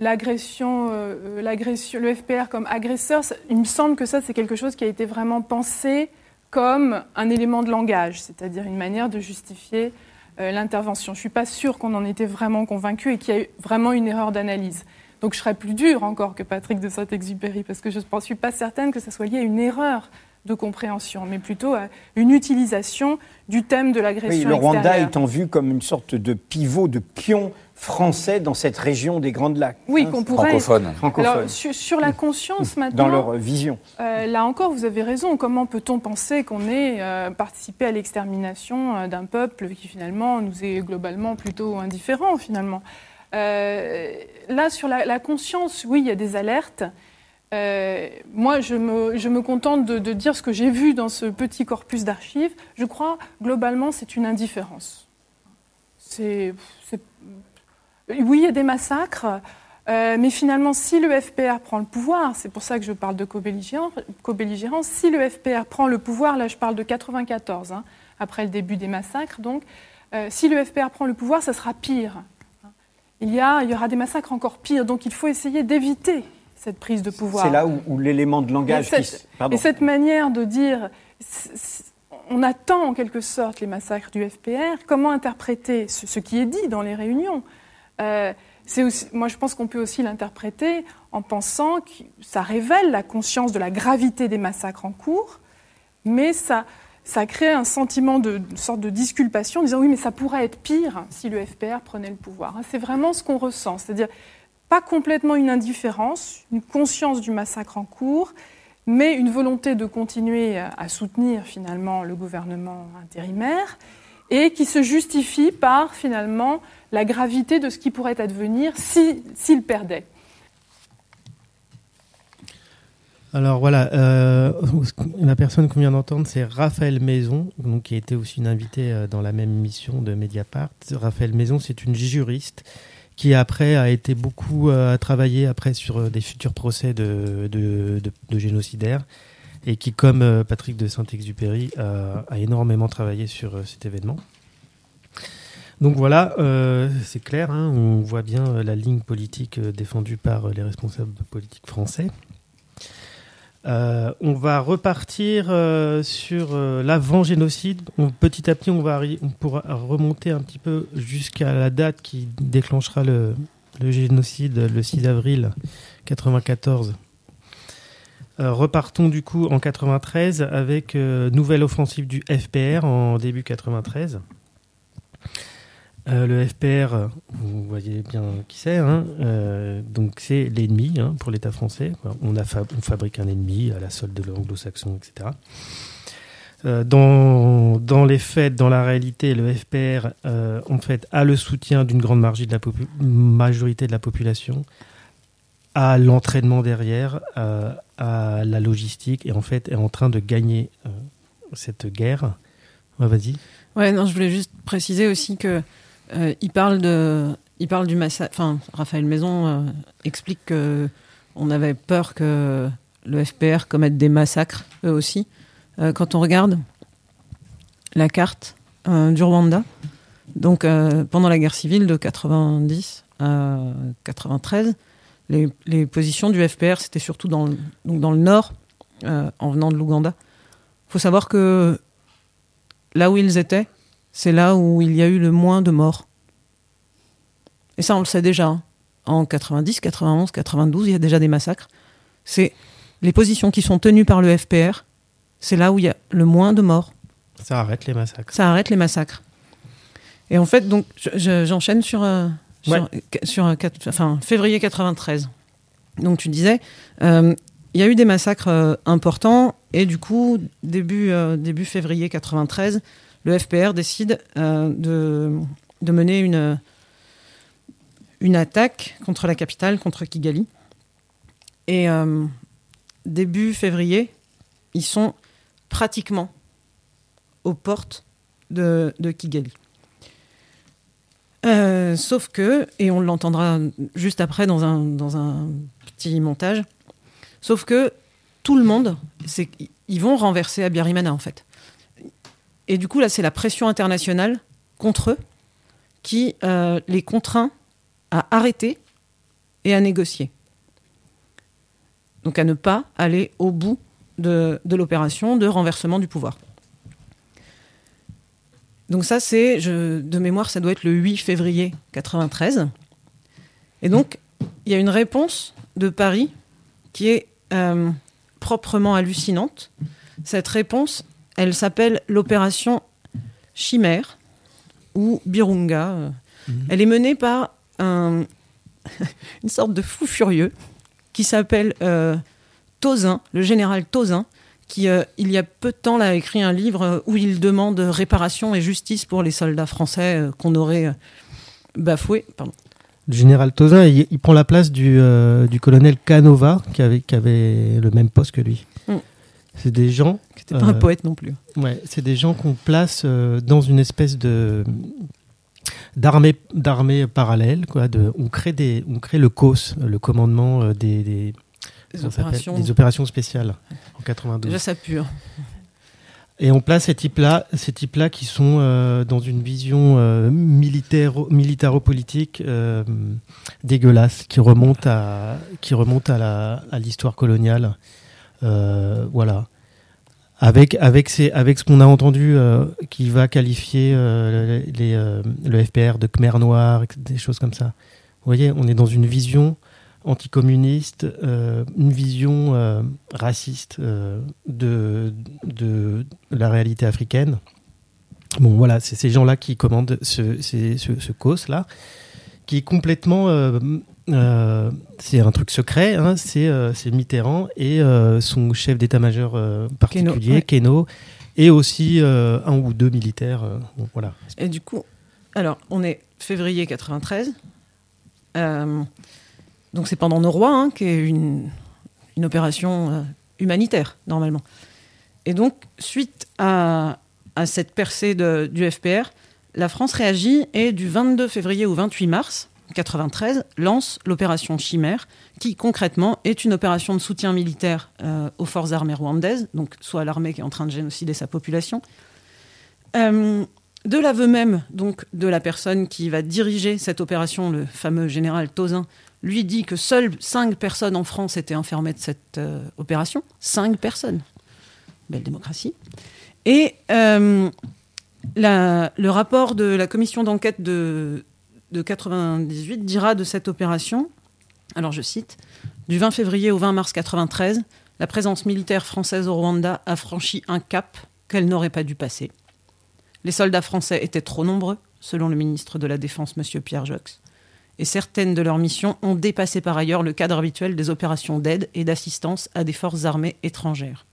G: l'agression, euh, l'agression, le FPR comme agresseur, il me semble que ça, c'est quelque chose qui a été vraiment pensé comme un élément de langage, c'est-à-dire une manière de justifier euh, l'intervention. Je ne suis pas sûre qu'on en était vraiment convaincu et qu'il y a vraiment une erreur d'analyse. Donc je serais plus dur encore que Patrick de Saint-Exupéry, parce que je ne suis pas certaine que ça soit lié à une erreur de compréhension, mais plutôt à une utilisation du thème de l'agression.
F: Oui, le Rwanda étant vu comme une sorte de pivot, de pion français dans cette région des Grandes Lacs.
G: Oui, hein, qu'on pourrait.
E: Francophone.
G: Francophone. Alors, sur, sur, la conscience maintenant.
F: Dans leur vision.
G: Euh, là encore, vous avez raison. Comment peut-on penser qu'on ait euh, participé à l'extermination euh, d'un peuple qui finalement nous est globalement plutôt indifférent finalement? Euh, Là, sur la, la, conscience, oui, il y a des alertes. Moi, je me, contente de, dire ce que j'ai vu dans ce petit corpus d'archives. Je crois, globalement, c'est une indifférence. Oui, il y a des massacres, euh, mais finalement, si le FPR prend le pouvoir, c'est pour ça que je parle de co-belligérance, co si le FPR prend le pouvoir, là je parle de 94, hein, après le début des massacres, donc, euh, si le FPR prend le pouvoir, ça sera pire. Il y aura des massacres encore pires, donc il faut essayer d'éviter cette prise de pouvoir.
F: C'est là où, où l'élément de langage...
G: Et cette, qui... et cette manière de dire on attend en quelque sorte les massacres du FPR. Comment interpréter ce, ce qui est dit dans les réunions? Euh, aussi, moi, je pense qu'on peut aussi l'interpréter en pensant que ça révèle la conscience de la gravité des massacres en cours, mais ça, ça crée un sentiment de, de sorte de disculpation, en disant oui, mais ça pourrait être pire si le FPR prenait le pouvoir. C'est vraiment ce qu'on ressent, c'est-à-dire pas complètement une indifférence, une conscience du massacre en cours, mais une volonté de continuer à soutenir finalement le gouvernement intérimaire et qui se justifie par finalement la gravité de ce qui pourrait advenir s'il si, perdait.
A: Alors voilà, euh, la personne qu'on vient d'entendre, c'est Raphaël Maison, donc, qui a été aussi une invitée euh, dans la même mission de Mediapart. Raphaël Maison, c'est une juriste qui après a été beaucoup euh, à travailler après sur euh, des futurs procès de, de, génocidaires et qui, comme euh, Patrick de Saint-Exupéry, a énormément travaillé sur cet événement. Donc voilà, euh, c'est clair, hein, on voit bien euh, la ligne politique euh, défendue par les responsables politiques français. Euh, on va repartir euh, sur euh, l'avant-génocide. Petit à petit, on, va on pourra remonter un petit peu jusqu'à la date qui déclenchera le, génocide, le 6 avril 94. repartons du coup en 93 avec nouvelle offensive du FPR en début 93. Euh, le FPR, vous voyez bien qui c'est. Hein, euh, donc c'est l'ennemi hein, pour l'État français. On, fabrique un ennemi à la solde de l'anglo-saxon, etc. Euh, dans, les faits, dans la réalité, le FPR en fait a le soutien d'une grande majorité de la population, a l'entraînement derrière, à la logistique et en fait est en train de gagner cette guerre. Vas-y.
B: Ouais, non, je voulais juste préciser aussi que euh, il parle de, il parle du massacre. Enfin, Raphaël Maison euh, explique que on avait peur que le FPR commette des massacres eux aussi. Euh, quand on regarde la carte du Rwanda, donc pendant la guerre civile de 90 à 93, les, positions du FPR c'était surtout dans donc dans le nord, en venant de l'Ouganda. Il faut savoir que là où ils étaient, c'est là où il y a eu le moins de morts. Et ça, on le sait déjà. Hein. En 90, 91, 92, il y a déjà des massacres. C'est les positions qui sont tenues par le FPR, c'est là où il y a le moins de morts.
A: Ça arrête les massacres.
B: Ça arrête les massacres. Et en fait, donc, j'enchaîne sur, euh, sur, euh, enfin, février 93. Donc, tu disais, euh, il y a eu des massacres importants, et du coup, début, début février 93, le FPR décide euh, de, mener une, attaque contre la capitale, contre Kigali. Et euh, début février, ils sont pratiquement aux portes de, Kigali. Euh, sauf que, et on l'entendra juste après dans un, dans un petit montage, sauf que tout le monde, ils vont renverser Abiyarimana en fait. Et du coup, là, c'est la pression internationale contre eux qui euh, les contraint à arrêter et à négocier. Donc à ne pas aller au bout de, l'opération de renversement du pouvoir. Donc ça, c'est, de mémoire, ça doit être le 8 février 93. Et donc, il y a une réponse de Paris qui est euh, proprement hallucinante. Cette réponse, elle s'appelle l'opération Chimère ou Birunga. Mhm. Elle est menée par un, *laughs* une sorte de fou furieux qui s'appelle euh, Tozin, le général Tozin, qui, euh, il y a peu de temps, a écrit un livre où il demande réparation et justice pour les soldats français euh, qu'on aurait bafoués.
A: Le général Tozin, il, prend la place du, du colonel Canova, qui avait, qui avait le même poste que lui. C'est des gens
B: pas un euh, poète non plus.
A: Ouais, c'est des gens qu'on place euh, dans une espèce de d'armée d'armée parallèle quoi de on crée des on crée le COS le commandement euh, des, des,
B: opérations.
A: des opérations spéciales en 92
B: déjà ça pure
A: et on place ces types-là, ces types-là qui sont dans une vision militaire, militaro-politique dégueulasse, qui remonte à, qui remonte à la, à l'histoire coloniale. voilà avec avec ces, avec ce qu'on a entendu euh, qui va qualifier euh, euh, le FPR de Khmer noir, des choses comme ça. Vous voyez, on est dans une vision anticommuniste, une vision raciste de, de la réalité africaine. Bon, voilà, c'est ces gens-là qui commandent ce, ce, cause là, qui est complètement c'est un truc secret, hein, euh, c'est Mitterrand et euh, son chef d'état-major particulier, Keno, et aussi un ou deux militaires. voilà.
B: Et du coup, alors, on est février 93. donc c'est pendant Noroy, hein, qui est une, une opération humanitaire, normalement. Et donc, suite à, à cette percée de, du FPR, la France réagit et du 22 février au 28 mars, 93 lance l'opération Chimère, qui concrètement est une opération de soutien militaire euh, aux forces armées rwandaises, donc soit l'armée qui est en train de génocider sa population. Euh, de l'aveu même donc de la personne qui va diriger cette opération, le fameux général Tozin, lui dit que seules cinq personnes en France étaient enfermées de cette euh, opération. Cinq personnes. Belle démocratie. Et le rapport de la commission d'enquête de, de 98 dira de cette opération, alors je cite, du 20 février au 20 mars 93, la présence militaire française au Rwanda a franchi un cap qu'elle n'aurait pas dû passer. Les soldats français étaient trop nombreux, selon le ministre de la Défense, M. Pierre Jox. Et certaines de leurs missions ont dépassé par ailleurs le cadre habituel des opérations d'aide et d'assistance à des forces armées étrangères.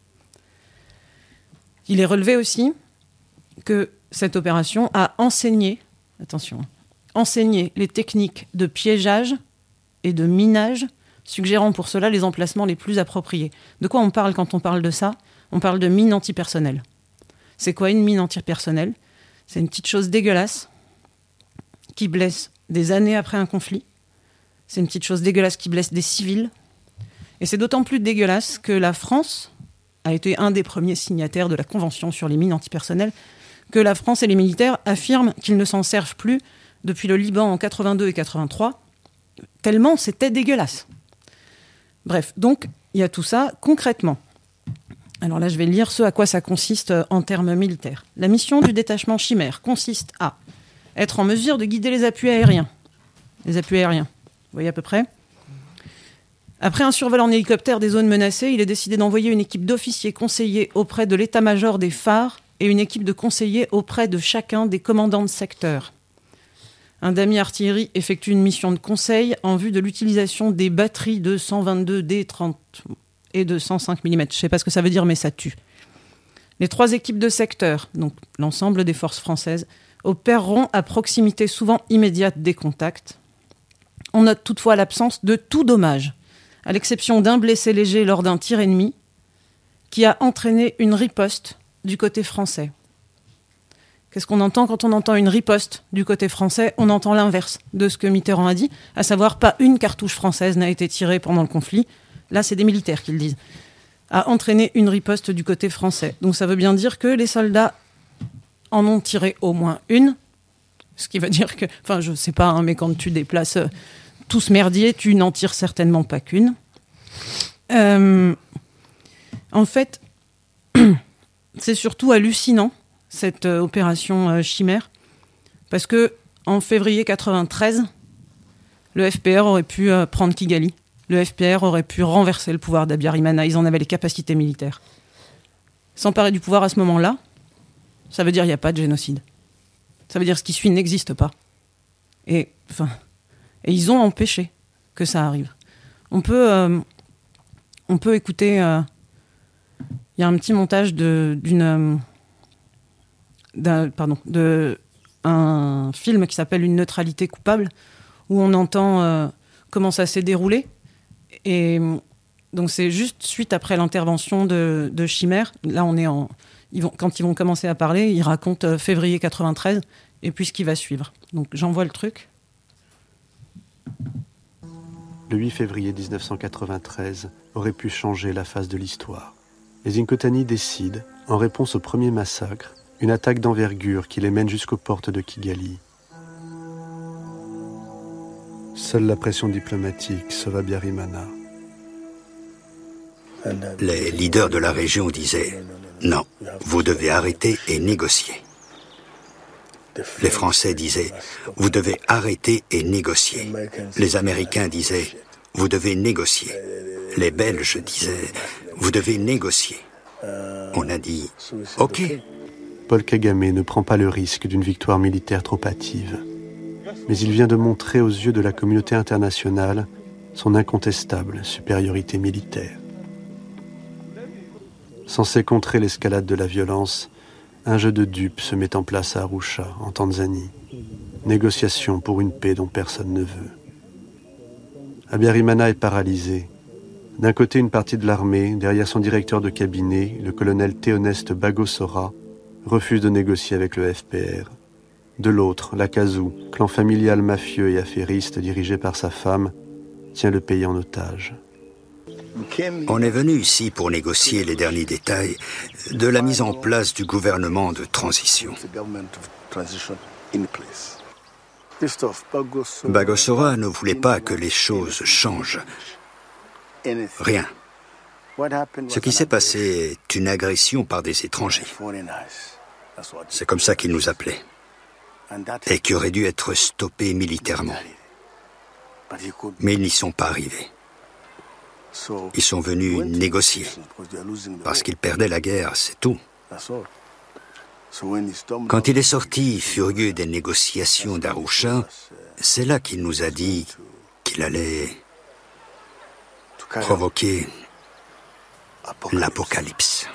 B: Il est relevé aussi que cette opération a enseigné, attention, enseigné les techniques de piégeage et de minage, suggérant pour cela les emplacements les plus appropriés. De quoi on parle quand on parle de ça? On parle de mine antipersonnelle. C'est quoi une mine antipersonnelle? C'est une petite chose dégueulasse qui blesse des années après un conflit. C'est une petite chose dégueulasse qui blesse des civils. Et c'est d'autant plus dégueulasse que la France a été un des premiers signataires de la Convention sur les mines antipersonnelles, que la France et les militaires affirment qu'ils ne s'en servent plus depuis le Liban en 82 et 83, tellement c'était dégueulasse. Bref, donc il y a tout ça concrètement. Alors là, je vais lire ce à quoi ça consiste euh, en termes militaires. La mission du détachement chimère consiste à être en mesure de guider les appuis aériens. Les appuis aériens, vous voyez à peu près? Après un survol en hélicoptère des zones menacées, il est décidé d'envoyer une équipe d'officiers conseillers auprès de l'état-major des phares et une équipe de conseillers auprès de chacun des commandants de secteur. Un damier artillerie effectue une mission de conseil en vue de l'utilisation des batteries de 122 D30 et de 105 mm. Je ne sais pas ce que ça veut dire, mais ça tue. Les trois équipes de secteur, donc l'ensemble des forces françaises, opéreront à proximité souvent immédiate des contacts. On note toutefois l'absence de tout dommage, à l'exception d'un blessé léger lors d'un tir ennemi, qui a entraîné une riposte du côté français. Qu'est-ce qu'on entend quand on entend une riposte du côté français On entend l'inverse de ce que Mitterrand a dit, à savoir pas une cartouche française n'a été tirée pendant le conflit. Là, c'est des militaires qui le disent. A entraîné une riposte du côté français. Donc ça veut bien dire que les soldats en ont tiré au moins une. Ce qui veut dire que, enfin, je sais pas, hein, mais quand tu déplaces euh, tout ce merdier, tu n'en tires certainement pas qu'une. Euh, en fait, *clears throat* c'est surtout hallucinant cette euh, opération euh, chimère, parce que en février 93, le FPR aurait pu euh, prendre Kigali. Le FPR aurait pu renverser le pouvoir d'Abiyarimana. Ils en avaient les capacités militaires. S'emparer du pouvoir à ce moment-là, ça veut dire qu'il n'y a pas de génocide. Ça veut dire que ce qui suit n'existe pas. Et, enfin, et ils ont empêché que ça arrive. On peut, on peut écouter. Il y a un petit montage d'une pardon, de un film qui s'appelle Une neutralité coupable, où on entend euh, comment ça s'est déroulé. Et donc c'est juste suite après l'intervention de, de, Chimère. Là, on est en, quand ils vont commencer à parler, ils racontent euh, février 93 et puis ce qui va suivre. Donc j'envoie le truc.
H: Le 8 février 1993 aurait pu changer la face de l'histoire. Les Inkotani décident, en réponse au premier massacre, une attaque d'envergure qui les mène jusqu'aux portes de Kigali. Seule la pression diplomatique sauva Biarimana.
I: Les leaders de la région disaient non, vous devez arrêter et négocier. Les Français disaient vous devez arrêter et négocier. Les Américains disaient vous devez négocier. Les Belges disaient vous devez négocier. On a dit ok,
H: Paul Kagame ne prend pas le risque d'une victoire militaire trop hâtive. Mais il vient de montrer aux yeux de la communauté internationale son incontestable supériorité militaire. Censé contrer l'escalade de la violence, un jeu de dupes se met en place à Arusha, en Tanzanie. Négociation pour une paix dont personne ne veut. Abiyarimana est paralysé. D'un côté, une partie de l'armée, derrière son directeur de cabinet, le colonel Théoneste Bagosora, refuse de négocier avec le FPR. De l'autre, la Kazoo, clan familial mafieux et affairiste dirigé par sa femme, tient le pays en otage.
I: On est venu ici pour négocier les derniers détails de la mise en place du gouvernement de transition. Bagosora ne voulait pas que les choses changent. Rien. Ce qui s'est passé est une agression par des étrangers. C'est comme ça qu'ils nous appelaient. Et qui aurait dû être stoppé militairement. Mais ils n'y sont pas arrivés. Ils sont venus négocier. Parce qu'ils perdaient la guerre, c'est tout. Quand il est sorti furieux des négociations d'Arusha, c'est là qu'il nous a dit qu'il allait provoquer l'apocalypse.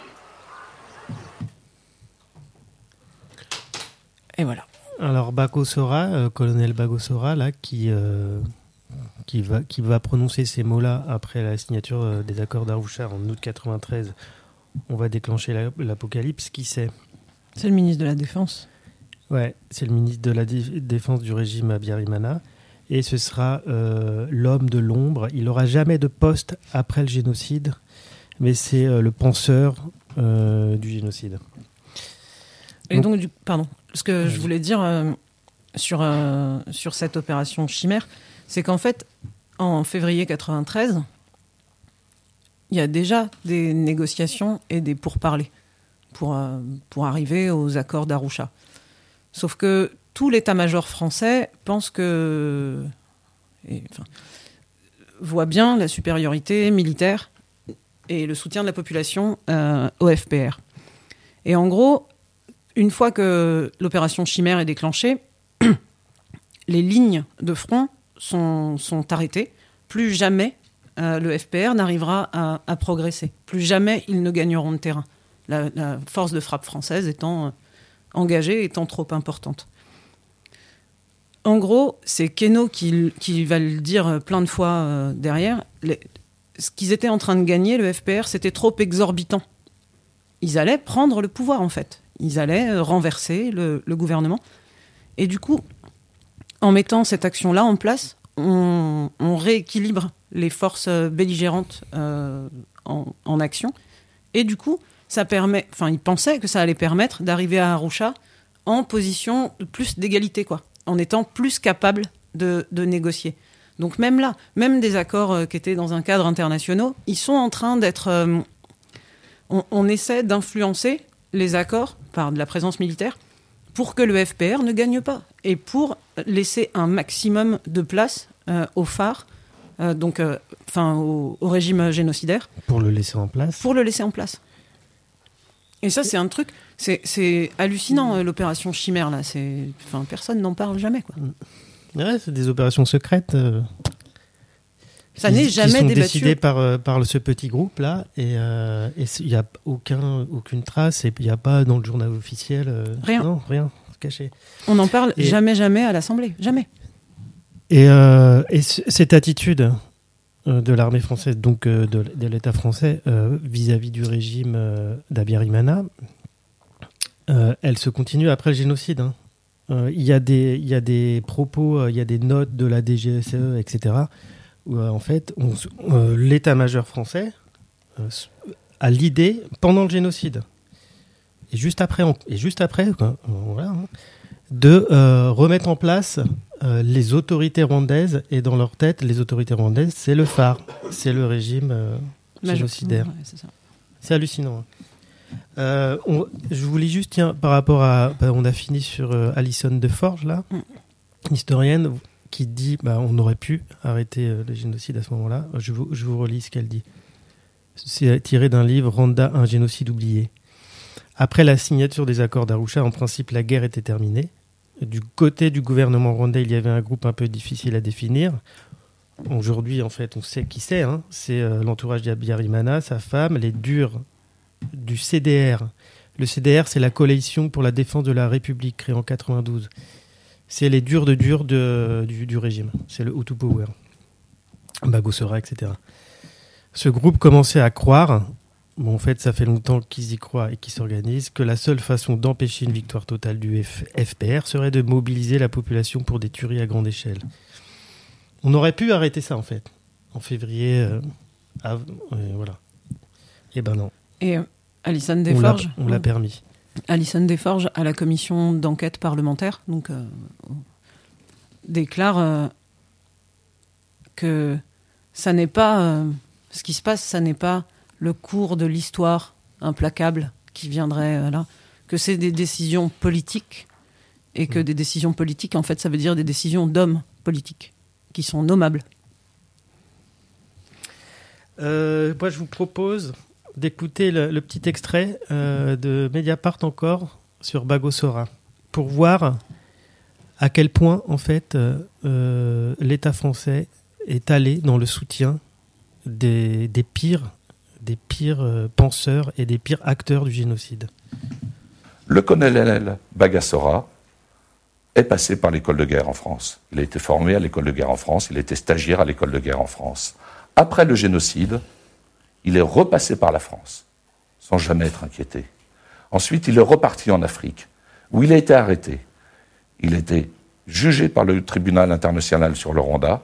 B: Et voilà.
A: Alors Bagosora, euh, colonel Bagosora, là, qui, euh, qui, va, qui va prononcer ces mots-là après la signature euh, des accords d'Arusha en août 93, on va déclencher la- l'apocalypse, qui c'est?
B: C'est le ministre de la Défense.
A: Ouais, c'est le ministre de la Dé- Défense du régime Abiyarimana. Et ce sera euh, l'homme de l'ombre. Il n'aura jamais de poste après le génocide, mais c'est le penseur du génocide.
B: Et
A: Donc-
B: donc, du, pardon, ce que je voulais dire euh, sur, euh, sur cette opération Chimère, c'est qu'en fait, en février 93, il y a déjà des négociations et des pourparlers pour, euh, pour arriver aux accords d'Arusha. Sauf que tout l'état-major français pense que. et, enfin, voit bien la supériorité militaire et le soutien de la population au FPR. Et en gros, une fois que l'opération Chimère est déclenchée, *clears throat* les lignes de front sont, arrêtées. Plus jamais euh, le FPR n'arrivera à, progresser. Plus jamais ils ne gagneront de terrain. La, force de frappe française étant euh, engagée, étant trop importante. En gros, c'est Keno qui, va le dire plein de fois euh, derrière. Ce qu'ils étaient en train de gagner, le FPR, c'était trop exorbitant. Ils allaient prendre le pouvoir, en fait. Ils allaient euh, renverser le, gouvernement. Et du coup, en mettant cette action-là en place, on, rééquilibre les forces euh, belligérantes euh, en, action. Et du coup, ça permet. Enfin, ils pensaient que ça allait permettre d'arriver à Arusha en position plus d'égalité, quoi, en étant plus capable de, négocier. Donc même là, même des accords qui étaient dans un cadre international, ils sont en train d'être. on essaie d'influencer les accords par de la présence militaire pour que le FPR ne gagne pas et pour laisser un maximum de place euh, aux phares, euh, donc, euh, enfin, au, au régime génocidaire,
A: Pour le laisser en place.
B: pour le laisser en place. Et ça, c'est un truc, c'est hallucinant euh, l'opération Chimère là. C'est, enfin, personne n'en parle jamais quoi.
A: Ouais, c'est des opérations secrètes. Euh,
B: Ça
A: qui-
B: n'est
A: qui
B: jamais
A: sont
B: débattu.
A: décidées par, euh, par ce petit groupe là. Et euh, il n'y a aucun, aucune trace. Et il n'y a pas dans le journal officiel. euh,
B: Rien.
A: Non, rien. Caché.
B: On n'en parle
A: Et-
B: jamais, jamais à l'Assemblée, jamais.
A: Et, euh, et cette attitude euh, de l'armée française, donc euh, de, de l'État français, euh, vis-à-vis du régime euh, d'Abiyarimana, euh, elle se continue après le génocide. hein. Euh, Il y, a des- il y a des propos, euh, il y a des notes de la DGSE, etc., où euh, en fait, euh, l'état-major français euh, a l'idée, pendant le génocide, et juste après, on- et juste après quoi, voilà, hein, de remettre en place euh, les autorités rwandaises et dans leur tête, les autorités rwandaises, c'est le phare, c'est le régime euh, génocidaire.
B: Ouais, c'est
A: hallucinant. hein. Euh, on- je voulais juste, tiens, par rapport à. bah, on a fini sur Alison Deforge, là,
B: Mm.
A: historienne, qui dit bah, on aurait pu arrêter euh, le génocide à ce moment-là. Je vous, relis ce qu'elle dit. C'est tiré d'un livre Rwanda, un génocide oublié. Après la signature des accords d'Arusha, en principe, la guerre était terminée. Du côté du gouvernement rwandais, il y avait un groupe un peu difficile à définir. Aujourd'hui, en fait, on sait qui c'est. hein. C'est euh, l'entourage d'Abiyarimana, sa femme, les durs du CDR. Le CDR, c'est la coalition pour la défense de la République, créée en 92. C'est les durs de durs de- du, du régime. C'est le Hutu Power. Bagosora, etc. Ce groupe commençait à croire, bon, en fait, ça fait longtemps qu'ils y croient et qu'ils s'organisent, que la seule façon d'empêcher une victoire totale du F- FPR serait de mobiliser la population pour des tueries à grande échelle. On aurait pu arrêter ça, en fait, en février. euh, av- euh, voilà. Et ben non.
B: Et euh, Alison Desforges,
A: On l'a permis.
B: Alison Desforges à la commission d'enquête parlementaire, donc euh, déclare euh, que ça n'est pas euh, ce qui se passe, ça n'est pas le cours de l'histoire implacable qui viendrait là, que c'est des décisions politiques et que des décisions politiques, en fait, ça veut dire des décisions d'hommes politiques qui sont nommables.
A: Moi, je vous propose d'écouter le, petit extrait euh, de Mediapart encore sur Bagosora pour voir à quel point, en fait, euh, euh, l'État français est allé dans le soutien des, pires, des pires penseurs et des pires acteurs du génocide.
D: Le colonel Bagassora est passé par l'école de guerre en France. Il a été formé à l'école de guerre en France, il a été stagiaire à l'école de guerre en France. Après le génocide, il est repassé par la France, sans jamais être inquiété. Ensuite, il est reparti en Afrique, où il a été arrêté. Il a été jugé par le tribunal international sur le Rwanda.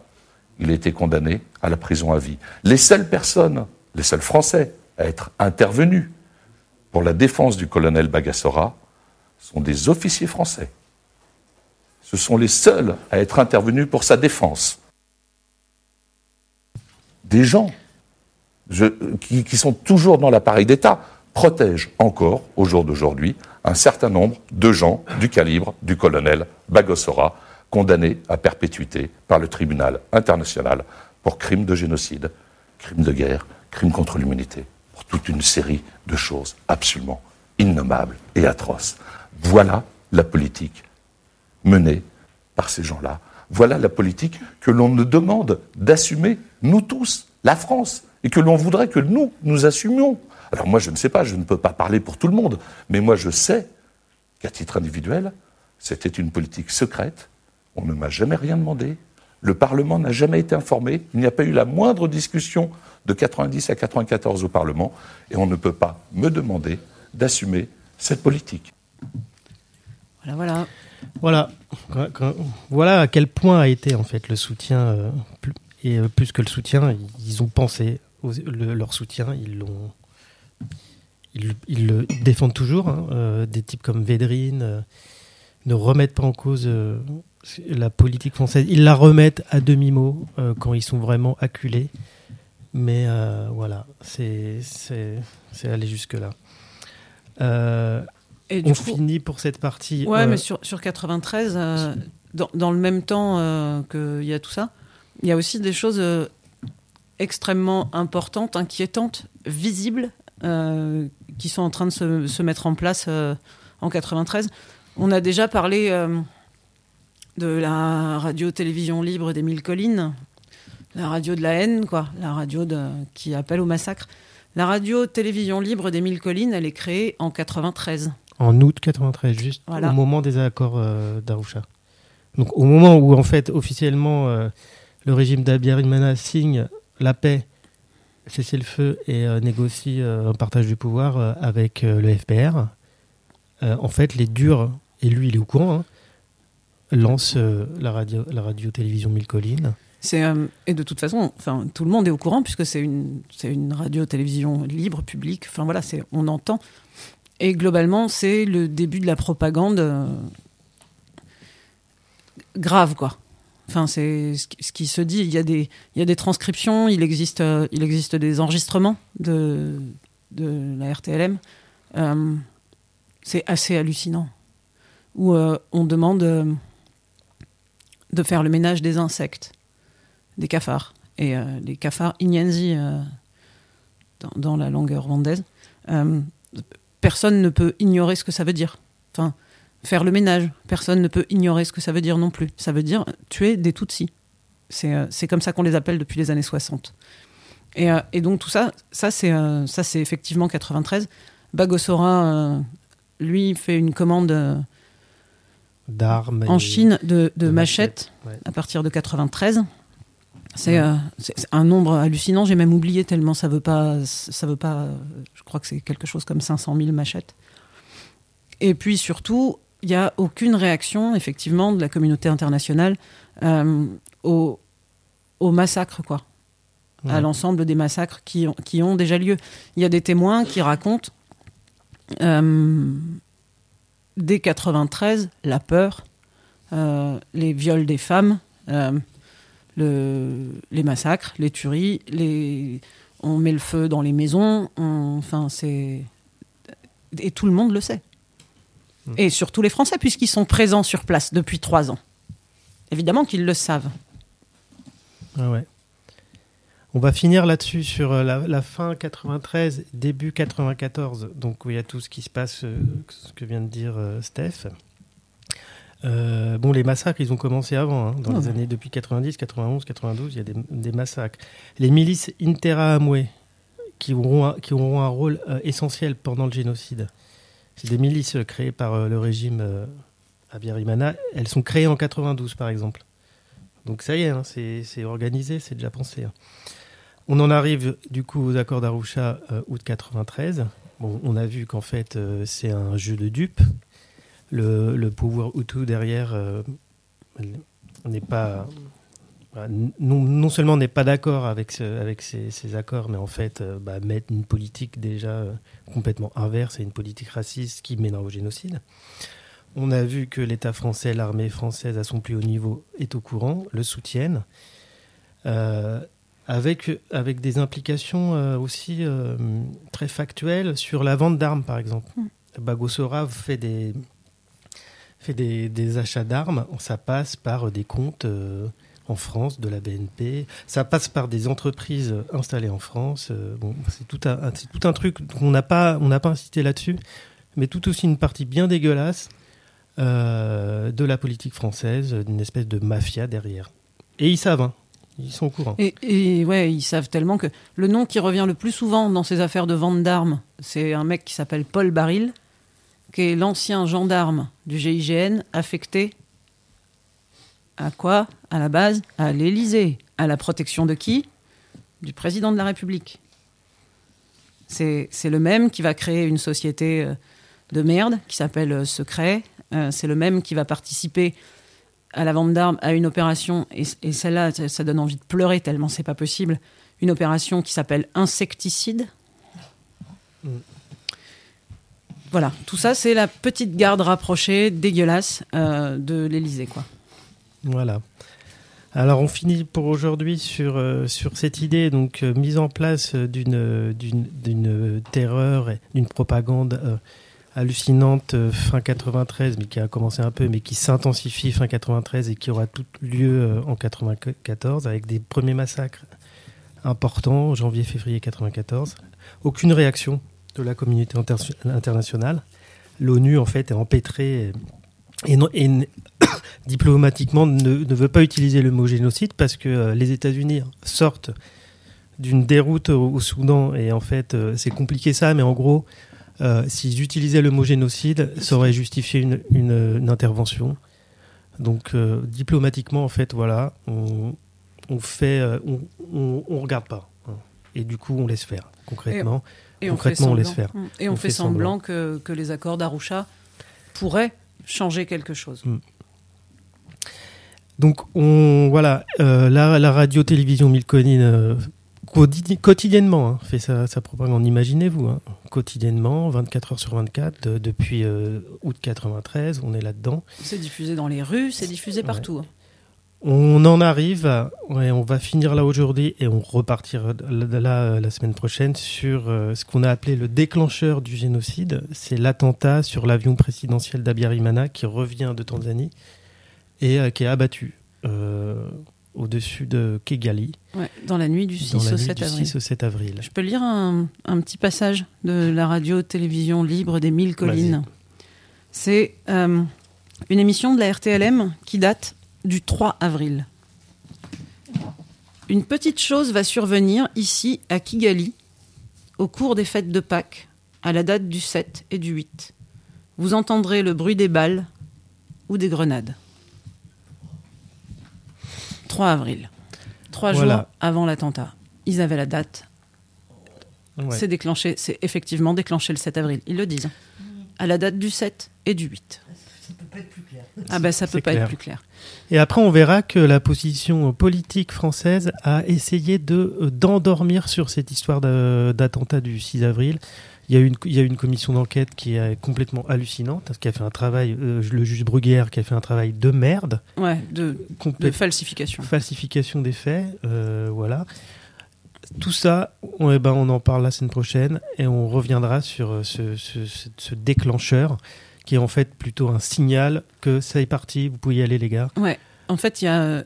D: Il a été condamné à la prison à vie. Les seules personnes, les seuls Français à être intervenus pour la défense du colonel Bagassora sont des officiers français. Ce sont les seuls à être intervenus pour sa défense. Des gens qui, sont toujours dans l'appareil d'État protègent encore, au jour d'aujourd'hui, un certain nombre de gens du calibre du colonel Bagosora, condamnés à perpétuité par le tribunal international pour crimes de génocide, crimes de guerre, crimes contre l'humanité, pour toute une série de choses absolument innommables et atroces. Voilà la politique menée par ces gens-là. Voilà la politique que l'on nous demande d'assumer, nous tous, la France, et que l'on voudrait que nous, nous assumions. Alors moi, je ne sais pas, je ne peux pas parler pour tout le monde, mais moi, je sais qu'à titre individuel, c'était une politique secrète, on ne m'a jamais rien demandé, le Parlement n'a jamais été informé, il n'y a pas eu la moindre discussion de 90 à 94 au Parlement, et on ne peut pas me demander d'assumer cette politique.
B: Voilà, voilà.
A: Voilà, voilà à quel point a été en fait le soutien, euh, et euh, plus que le soutien, ils ont pensé leur soutien, ils l'ont, ils, le défendent toujours. Hein, euh, des types comme Védrine ne remettent pas en cause la politique française. Ils la remettent à demi mot quand ils sont vraiment acculés, mais voilà, c'est aller jusque là. Et on finit pour cette partie.
B: Ouais, euh, mais sur, sur 93, euh, dans, dans, le même temps euh, qu'il y a tout ça, il y a aussi des choses extrêmement importantes, inquiétantes, visibles, qui sont en train de se, se mettre en place en 93. On a déjà parlé de la radio-télévision libre des Mille Collines, la radio de la haine, quoi, la radio de, qui appelle au massacre. La radio-télévision libre des Mille Collines, elle est créée en 93
A: en août 93, juste au moment des accords euh, d'Arusha. Donc au moment où en fait officiellement euh, le régime d'Abiyarimana signe la paix, cessez le feu et euh, négocie un partage du pouvoir avec le FPR, en fait les durs, et lui il est au courant, hein, lance la radio la radio télévision Mille Collines.
B: Et de toute façon, enfin tout le monde est au courant puisque c'est une une radio télévision libre publique. Enfin voilà, on entend et globalement, c'est le début de la propagande euh, grave, quoi. Enfin, c'est ce qui se dit. Il y a des, il y a des transcriptions, il existe, euh, il existe des enregistrements de, de la RTLM. Euh, c'est assez hallucinant. Où on demande de faire le ménage des insectes, des cafards. Et les cafards ignenzi dans, dans, la langue rwandaise personne ne peut ignorer ce que ça veut dire. Enfin, faire le ménage, personne ne peut ignorer ce que ça veut dire non plus. Ça veut dire tuer des Tutsis. C'est euh, comme ça qu'on les appelle depuis les années 60. Et, euh, et donc tout ça, ça c'est euh, effectivement 93. Bagosora, lui, fait une commande
A: d'armes
B: en Chine de, de, machettes, à partir de 93. Euh, c'est un nombre hallucinant. J'ai même oublié tellement ça veut pas. Ça veut pas. Je crois que c'est quelque chose comme 500 000 machettes. Et puis surtout, il n'y a aucune réaction, effectivement, de la communauté internationale euh, au, au, massacre, quoi. À l'ensemble des massacres qui ont, qui ont déjà lieu. Il y a des témoins qui racontent, euh, dès 93, la peur, les viols des femmes les massacres, les tueries, les, on met le feu dans les maisons, enfin c'est et tout le monde le sait. Et surtout les Français puisqu'ils sont présents sur place depuis trois ans. Évidemment qu'ils le savent.
A: Ah ouais. On va finir là-dessus sur euh, la, la, fin 93, début 94, donc où il y a tout ce qui se passe, euh, ce que vient de dire euh, Steph. Euh, bon, les massacres, ils ont commencé avant, hein, dans oh. les années depuis 90, 91, 92, il y a des, des massacres. Les milices Interahamwe, qui auront un, qui auront un rôle euh, essentiel pendant le génocide. C'est des milices créées par euh, le régime euh, Abiyarimana. Elles sont créées en 92, par exemple. Donc ça y est, hein, c'est organisé, c'est déjà pensé. Hein. On en arrive du coup aux accords d'Arusha euh, août 93. Bon, on a vu qu'en fait euh, c'est un jeu de dupes. Le, pouvoir Hutu derrière euh, n'est pas non, non, seulement n'est pas d'accord avec, ce, avec ces, ces, accords, mais en fait euh, bah, mettre une politique déjà euh, complètement inverse et une politique raciste qui mènera au génocide. On a vu que l'État français, l'armée française à son plus haut niveau est au courant, le soutiennent, euh, avec, avec des implications euh, aussi euh, très factuelles sur la vente d'armes, par exemple. Mm. Bagosora fait des, fait des, des achats d'armes, ça passe par des comptes en France de la BNP, ça passe par des entreprises installées en France. bon, c'est tout un, c'est tout un truc qu'on n'a pas, on n'a pas incité là-dessus, mais tout aussi une partie bien dégueulasse euh, de la politique française, d'une espèce de mafia derrière. Et ils savent, hein. ils sont au courant.
B: Et, et, ouais, ils savent tellement que le nom qui revient le plus souvent dans ces affaires de vente d'armes, c'est un mec qui s'appelle Paul Baril, qui est l'ancien gendarme du GIGN affecté à quoi À la base, à l'Élysée? À la protection de qui? Du président de la République. C'est le même qui va créer une société euh, de merde qui s'appelle euh, Secret. Euh, c'est le même qui va participer à la vente d'armes à une opération, et, et celle-là, ça, donne envie de pleurer tellement c'est pas possible, une opération qui s'appelle Insecticide. Voilà, tout ça, c'est la petite garde rapprochée, dégueulasse, de l'Élysée, quoi.
A: Voilà. Alors on finit pour aujourd'hui sur, euh, sur cette idée donc euh, mise en place d'une d'une terreur et d'une propagande euh, hallucinante euh, fin 93 mais qui a commencé un peu mais qui s'intensifie fin 93 et qui aura tout lieu euh, en 94 avec des premiers massacres importants janvier février 94 aucune réaction de la communauté inter internationale l'ONU en fait est empêtrée et, non, et *coughs* diplomatiquement ne, ne, veut pas utiliser le mot génocide parce que euh, les États-Unis sortent d'une déroute au, au, Soudan et en fait euh, c'est compliqué ça mais en gros euh, s'ils utilisaient le mot génocide ça aurait justifié une, une, une intervention. Donc diplomatiquement en fait voilà on, on fait on, on, on, regarde pas hein. et du coup on laisse faire concrètement.
B: Et, et
A: concrètement on, on, laisse faire.
B: Et on, fait, fait semblant, semblant que, que les accords d'Arusha pourraient changer quelque chose.
A: Mm. Donc on voilà euh, la, la radio télévision Mille Collines euh, quotidiennement hein, fait sa, sa propagande. Imaginez-vous hein, quotidiennement 24 heures sur 24 de, depuis euh, août 93 on est là-dedans.
B: C'est diffusé dans les rues, c'est diffusé partout.
A: Ouais. On en arrive, ouais, on va finir là aujourd'hui et on repartira là la semaine prochaine sur euh, ce qu'on a appelé le déclencheur du génocide. C'est l'attentat sur l'avion présidentiel d'Abiyarimana qui revient de Tanzanie et euh, qui est abattu euh, au-dessus de Kigali.
B: Ouais, dans la nuit du 6,
A: la
B: au,
A: nuit
B: 7
A: du
B: avril.
A: 6 au 7 avril.
B: Je peux lire un, un petit passage de la radio-télévision libre des Mille Collines. C'est euh, une émission de la RTLM qui date du 3 avril. Une petite chose va survenir ici à Kigali au cours des fêtes de Pâques, à la date du 7 et du 8. Vous entendrez le bruit des balles ou des grenades. 3 avril. Trois voilà. jours avant l'attentat. Ils avaient la date. Ouais. C'est déclenché, c'est effectivement déclenché le 7 avril. Ils le disent. À la date du 7 et du 8.
J: Ça peut pas être plus clair.
B: Ah ben ça peut pas clair. être plus clair.
A: Et après, on verra que la position politique française a essayé de d'endormir sur cette histoire d'attentat du 6 avril. Il y, a une, il y a une commission d'enquête qui est complètement hallucinante, qui a fait un travail, euh, le juge Bruguière, qui a fait un travail de merde.
B: Ouais, de, de falsification.
A: Falsification des faits, euh, voilà. Tout ça, on, eh ben, on en parle la semaine prochaine et on reviendra sur ce, ce, ce, ce déclencheur qui est en fait plutôt un signal que ça est parti, vous pouvez y aller les gars.
B: Ouais, en fait, il y a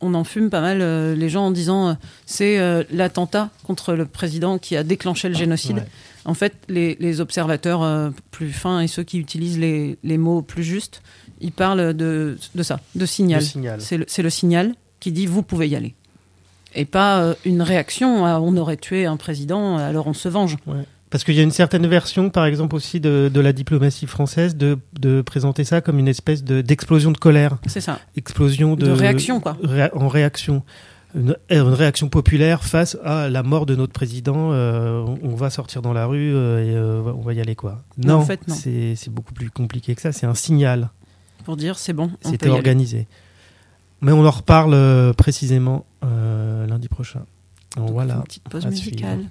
B: on en fume pas mal euh, les gens en disant euh, c'est euh, l'attentat contre le président qui a déclenché le génocide.
K: Ouais.
B: En fait, les, les observateurs plus fins et ceux qui utilisent les, les mots plus justes, ils parlent de, de ça, de signal.
K: Signal.
B: C'est le, signal qui dit vous pouvez y aller. Et pas une réaction à on aurait tué un président, alors on se venge.
K: Parce qu'il y a une certaine version, par exemple aussi de, de la diplomatie française, de, de présenter ça comme une espèce de- d'explosion de, colère.
B: C'est ça.
K: Explosion de,
B: réaction, quoi.
K: En réaction. Une, euh, une réaction populaire face à la mort de notre président. euh, on, on va sortir dans la rue euh, et euh, on va y aller quoi. Non,
B: en fait, non.
K: c'est beaucoup plus compliqué que ça. C'est un signal.
B: Pour dire c'est bon,
K: C'était
B: aller.
K: organisé. Mais on en reparle précisément lundi prochain. Donc, voilà.
B: Une petite pause musicale.
K: suivre.